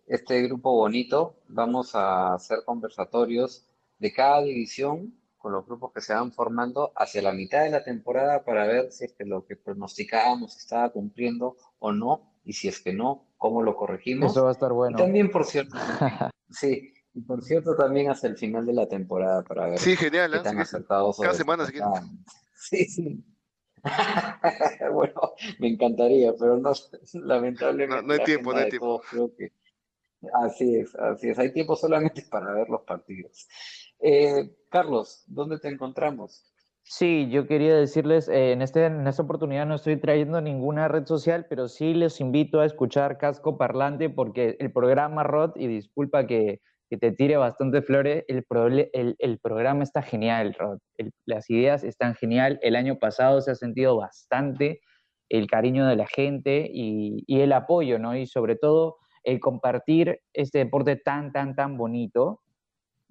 S2: este grupo bonito vamos a hacer conversatorios de cada división con los grupos que se van formando hacia la mitad de la temporada para ver si es que lo que pronosticábamos estaba cumpliendo o no, y si es que no, cómo lo corregimos.
S7: Eso va a estar
S2: Y
S7: bueno.
S2: también, por cierto, sí, y por cierto, también hacia el final de la temporada para ver
S5: Sí, genial,
S2: qué
S5: ¿eh?
S2: tan acertados
S5: cada semana, si.
S2: Sí, sí. Bueno, me encantaría, pero no, lamentablemente
S5: No, no hay tiempo, no hay tiempo.
S2: todos creo que así es, así es. Hay tiempo solamente para ver los partidos. Eh, Carlos, ¿dónde te encontramos?
S7: Sí, yo quería decirles, eh, en, este, en esta oportunidad no estoy trayendo ninguna red social, pero sí les invito a escuchar Casco Parlante porque el programa Rod, y disculpa que, que te tire bastante flores, el, proble- el, el programa está genial, Rod. El- las ideas están genial. El año pasado se ha sentido bastante el cariño de la gente y, y el apoyo, ¿no? Y sobre todo el compartir este deporte tan, tan, tan bonito.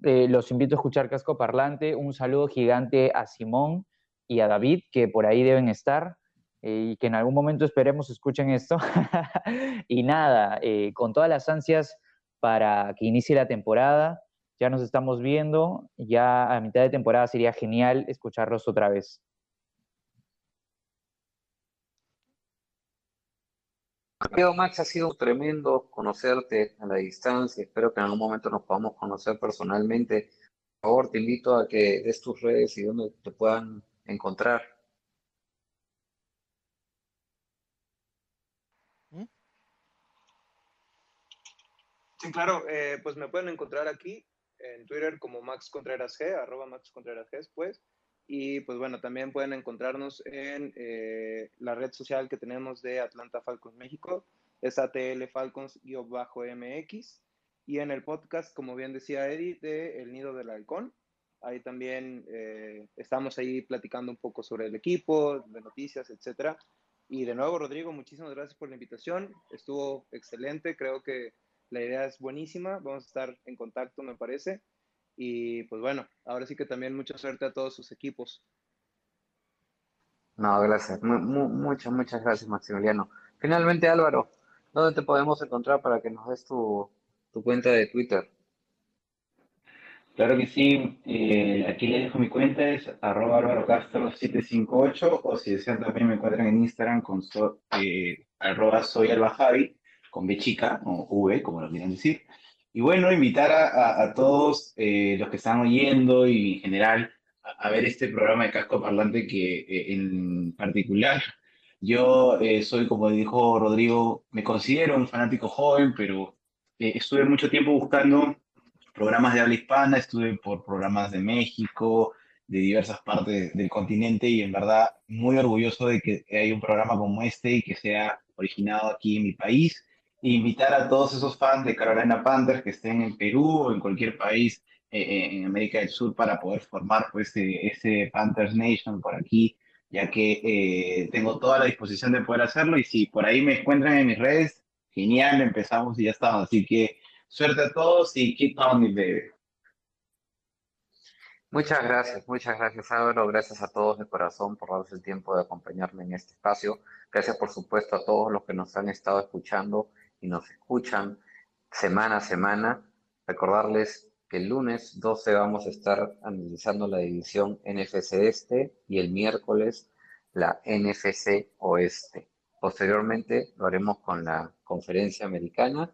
S7: Eh, los invito a escuchar Casco Parlante. Un saludo gigante a Simón y a David, que por ahí deben estar eh, y que en algún momento esperemos escuchen esto. y nada, eh, con todas las ansias para que inicie la temporada. Ya nos estamos viendo. Ya a mitad de temporada sería genial escucharlos otra vez.
S2: Max, ha sido tremendo conocerte a la distancia. Espero que en algún momento nos podamos conocer personalmente. Por favor, te invito a que des tus redes y donde te puedan encontrar.
S6: Sí, claro, eh, pues me pueden encontrar aquí en Twitter como Max Contreras G, arroba Max Contreras G, pues. Y pues bueno, también pueden encontrarnos en eh, la red social que tenemos de Atlanta Falcons México, es ATL Falcons-MX. Y en el podcast, como bien decía Eddie, de El Nido del Halcón. Ahí también eh, estamos ahí platicando un poco sobre el equipo, de noticias, etcétera. Y de nuevo, Rodrigo, muchísimas gracias por la invitación. Estuvo excelente, creo que la idea es buenísima. Vamos a estar en contacto, me parece. Y pues bueno, ahora sí que también mucha suerte a todos sus equipos.
S2: No, gracias. Mu- mu- muchas, muchas gracias, Maximiliano. Finalmente, Álvaro, ¿dónde te podemos encontrar para que nos des tu, tu cuenta de Twitter?
S4: Claro que sí, eh, aquí les dejo mi cuenta, es arroba Álvaro Castro 758 o si desean también me encuentran en Instagram con so- eh, arroba soy Alba Javi, con B chica o V, como lo quieran decir. Y bueno, invitar a, a- a todos eh, los que están oyendo y en general a, a ver este programa de Casco Parlante que eh, en particular yo eh, soy, como dijo Rodrigo, me considero un fanático joven, pero eh, estuve mucho tiempo buscando programas de habla hispana, estuve por programas de México, de diversas partes del continente y en verdad muy orgulloso de que hay un programa como este y que sea originado aquí en mi país. E invitar a todos esos fans de Carolina Panthers que estén en Perú o en cualquier país eh, eh, en América del Sur para poder formar pues ese, ese Panthers Nation por aquí, ya que eh, tengo toda la disposición de poder hacerlo y si por ahí me encuentran en mis redes, genial, empezamos y ya estamos. Así que suerte a todos y keep pounding, baby.
S2: Muchas gracias, muchas gracias Álvaro, gracias a todos de corazón por darse el tiempo de acompañarme en este espacio. Gracias por supuesto a todos los que nos han estado escuchando y nos escuchan semana a semana. Recordarles que el lunes 12 vamos a estar analizando la división NFC Este y el miércoles la NFC Oeste. Posteriormente lo haremos con la conferencia americana.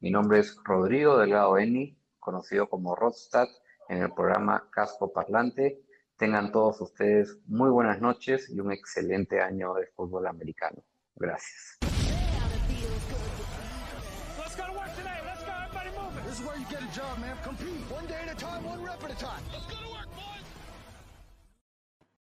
S2: Mi nombre es Rodrigo Delgado Eni, conocido como Rodstad en el programa Casco Parlante. Tengan todos ustedes muy buenas noches y un excelente año de fútbol americano. Gracias.
S10: This is where you get a job, man. Compete one day at a time, one rep at a time.
S11: Let's go to work.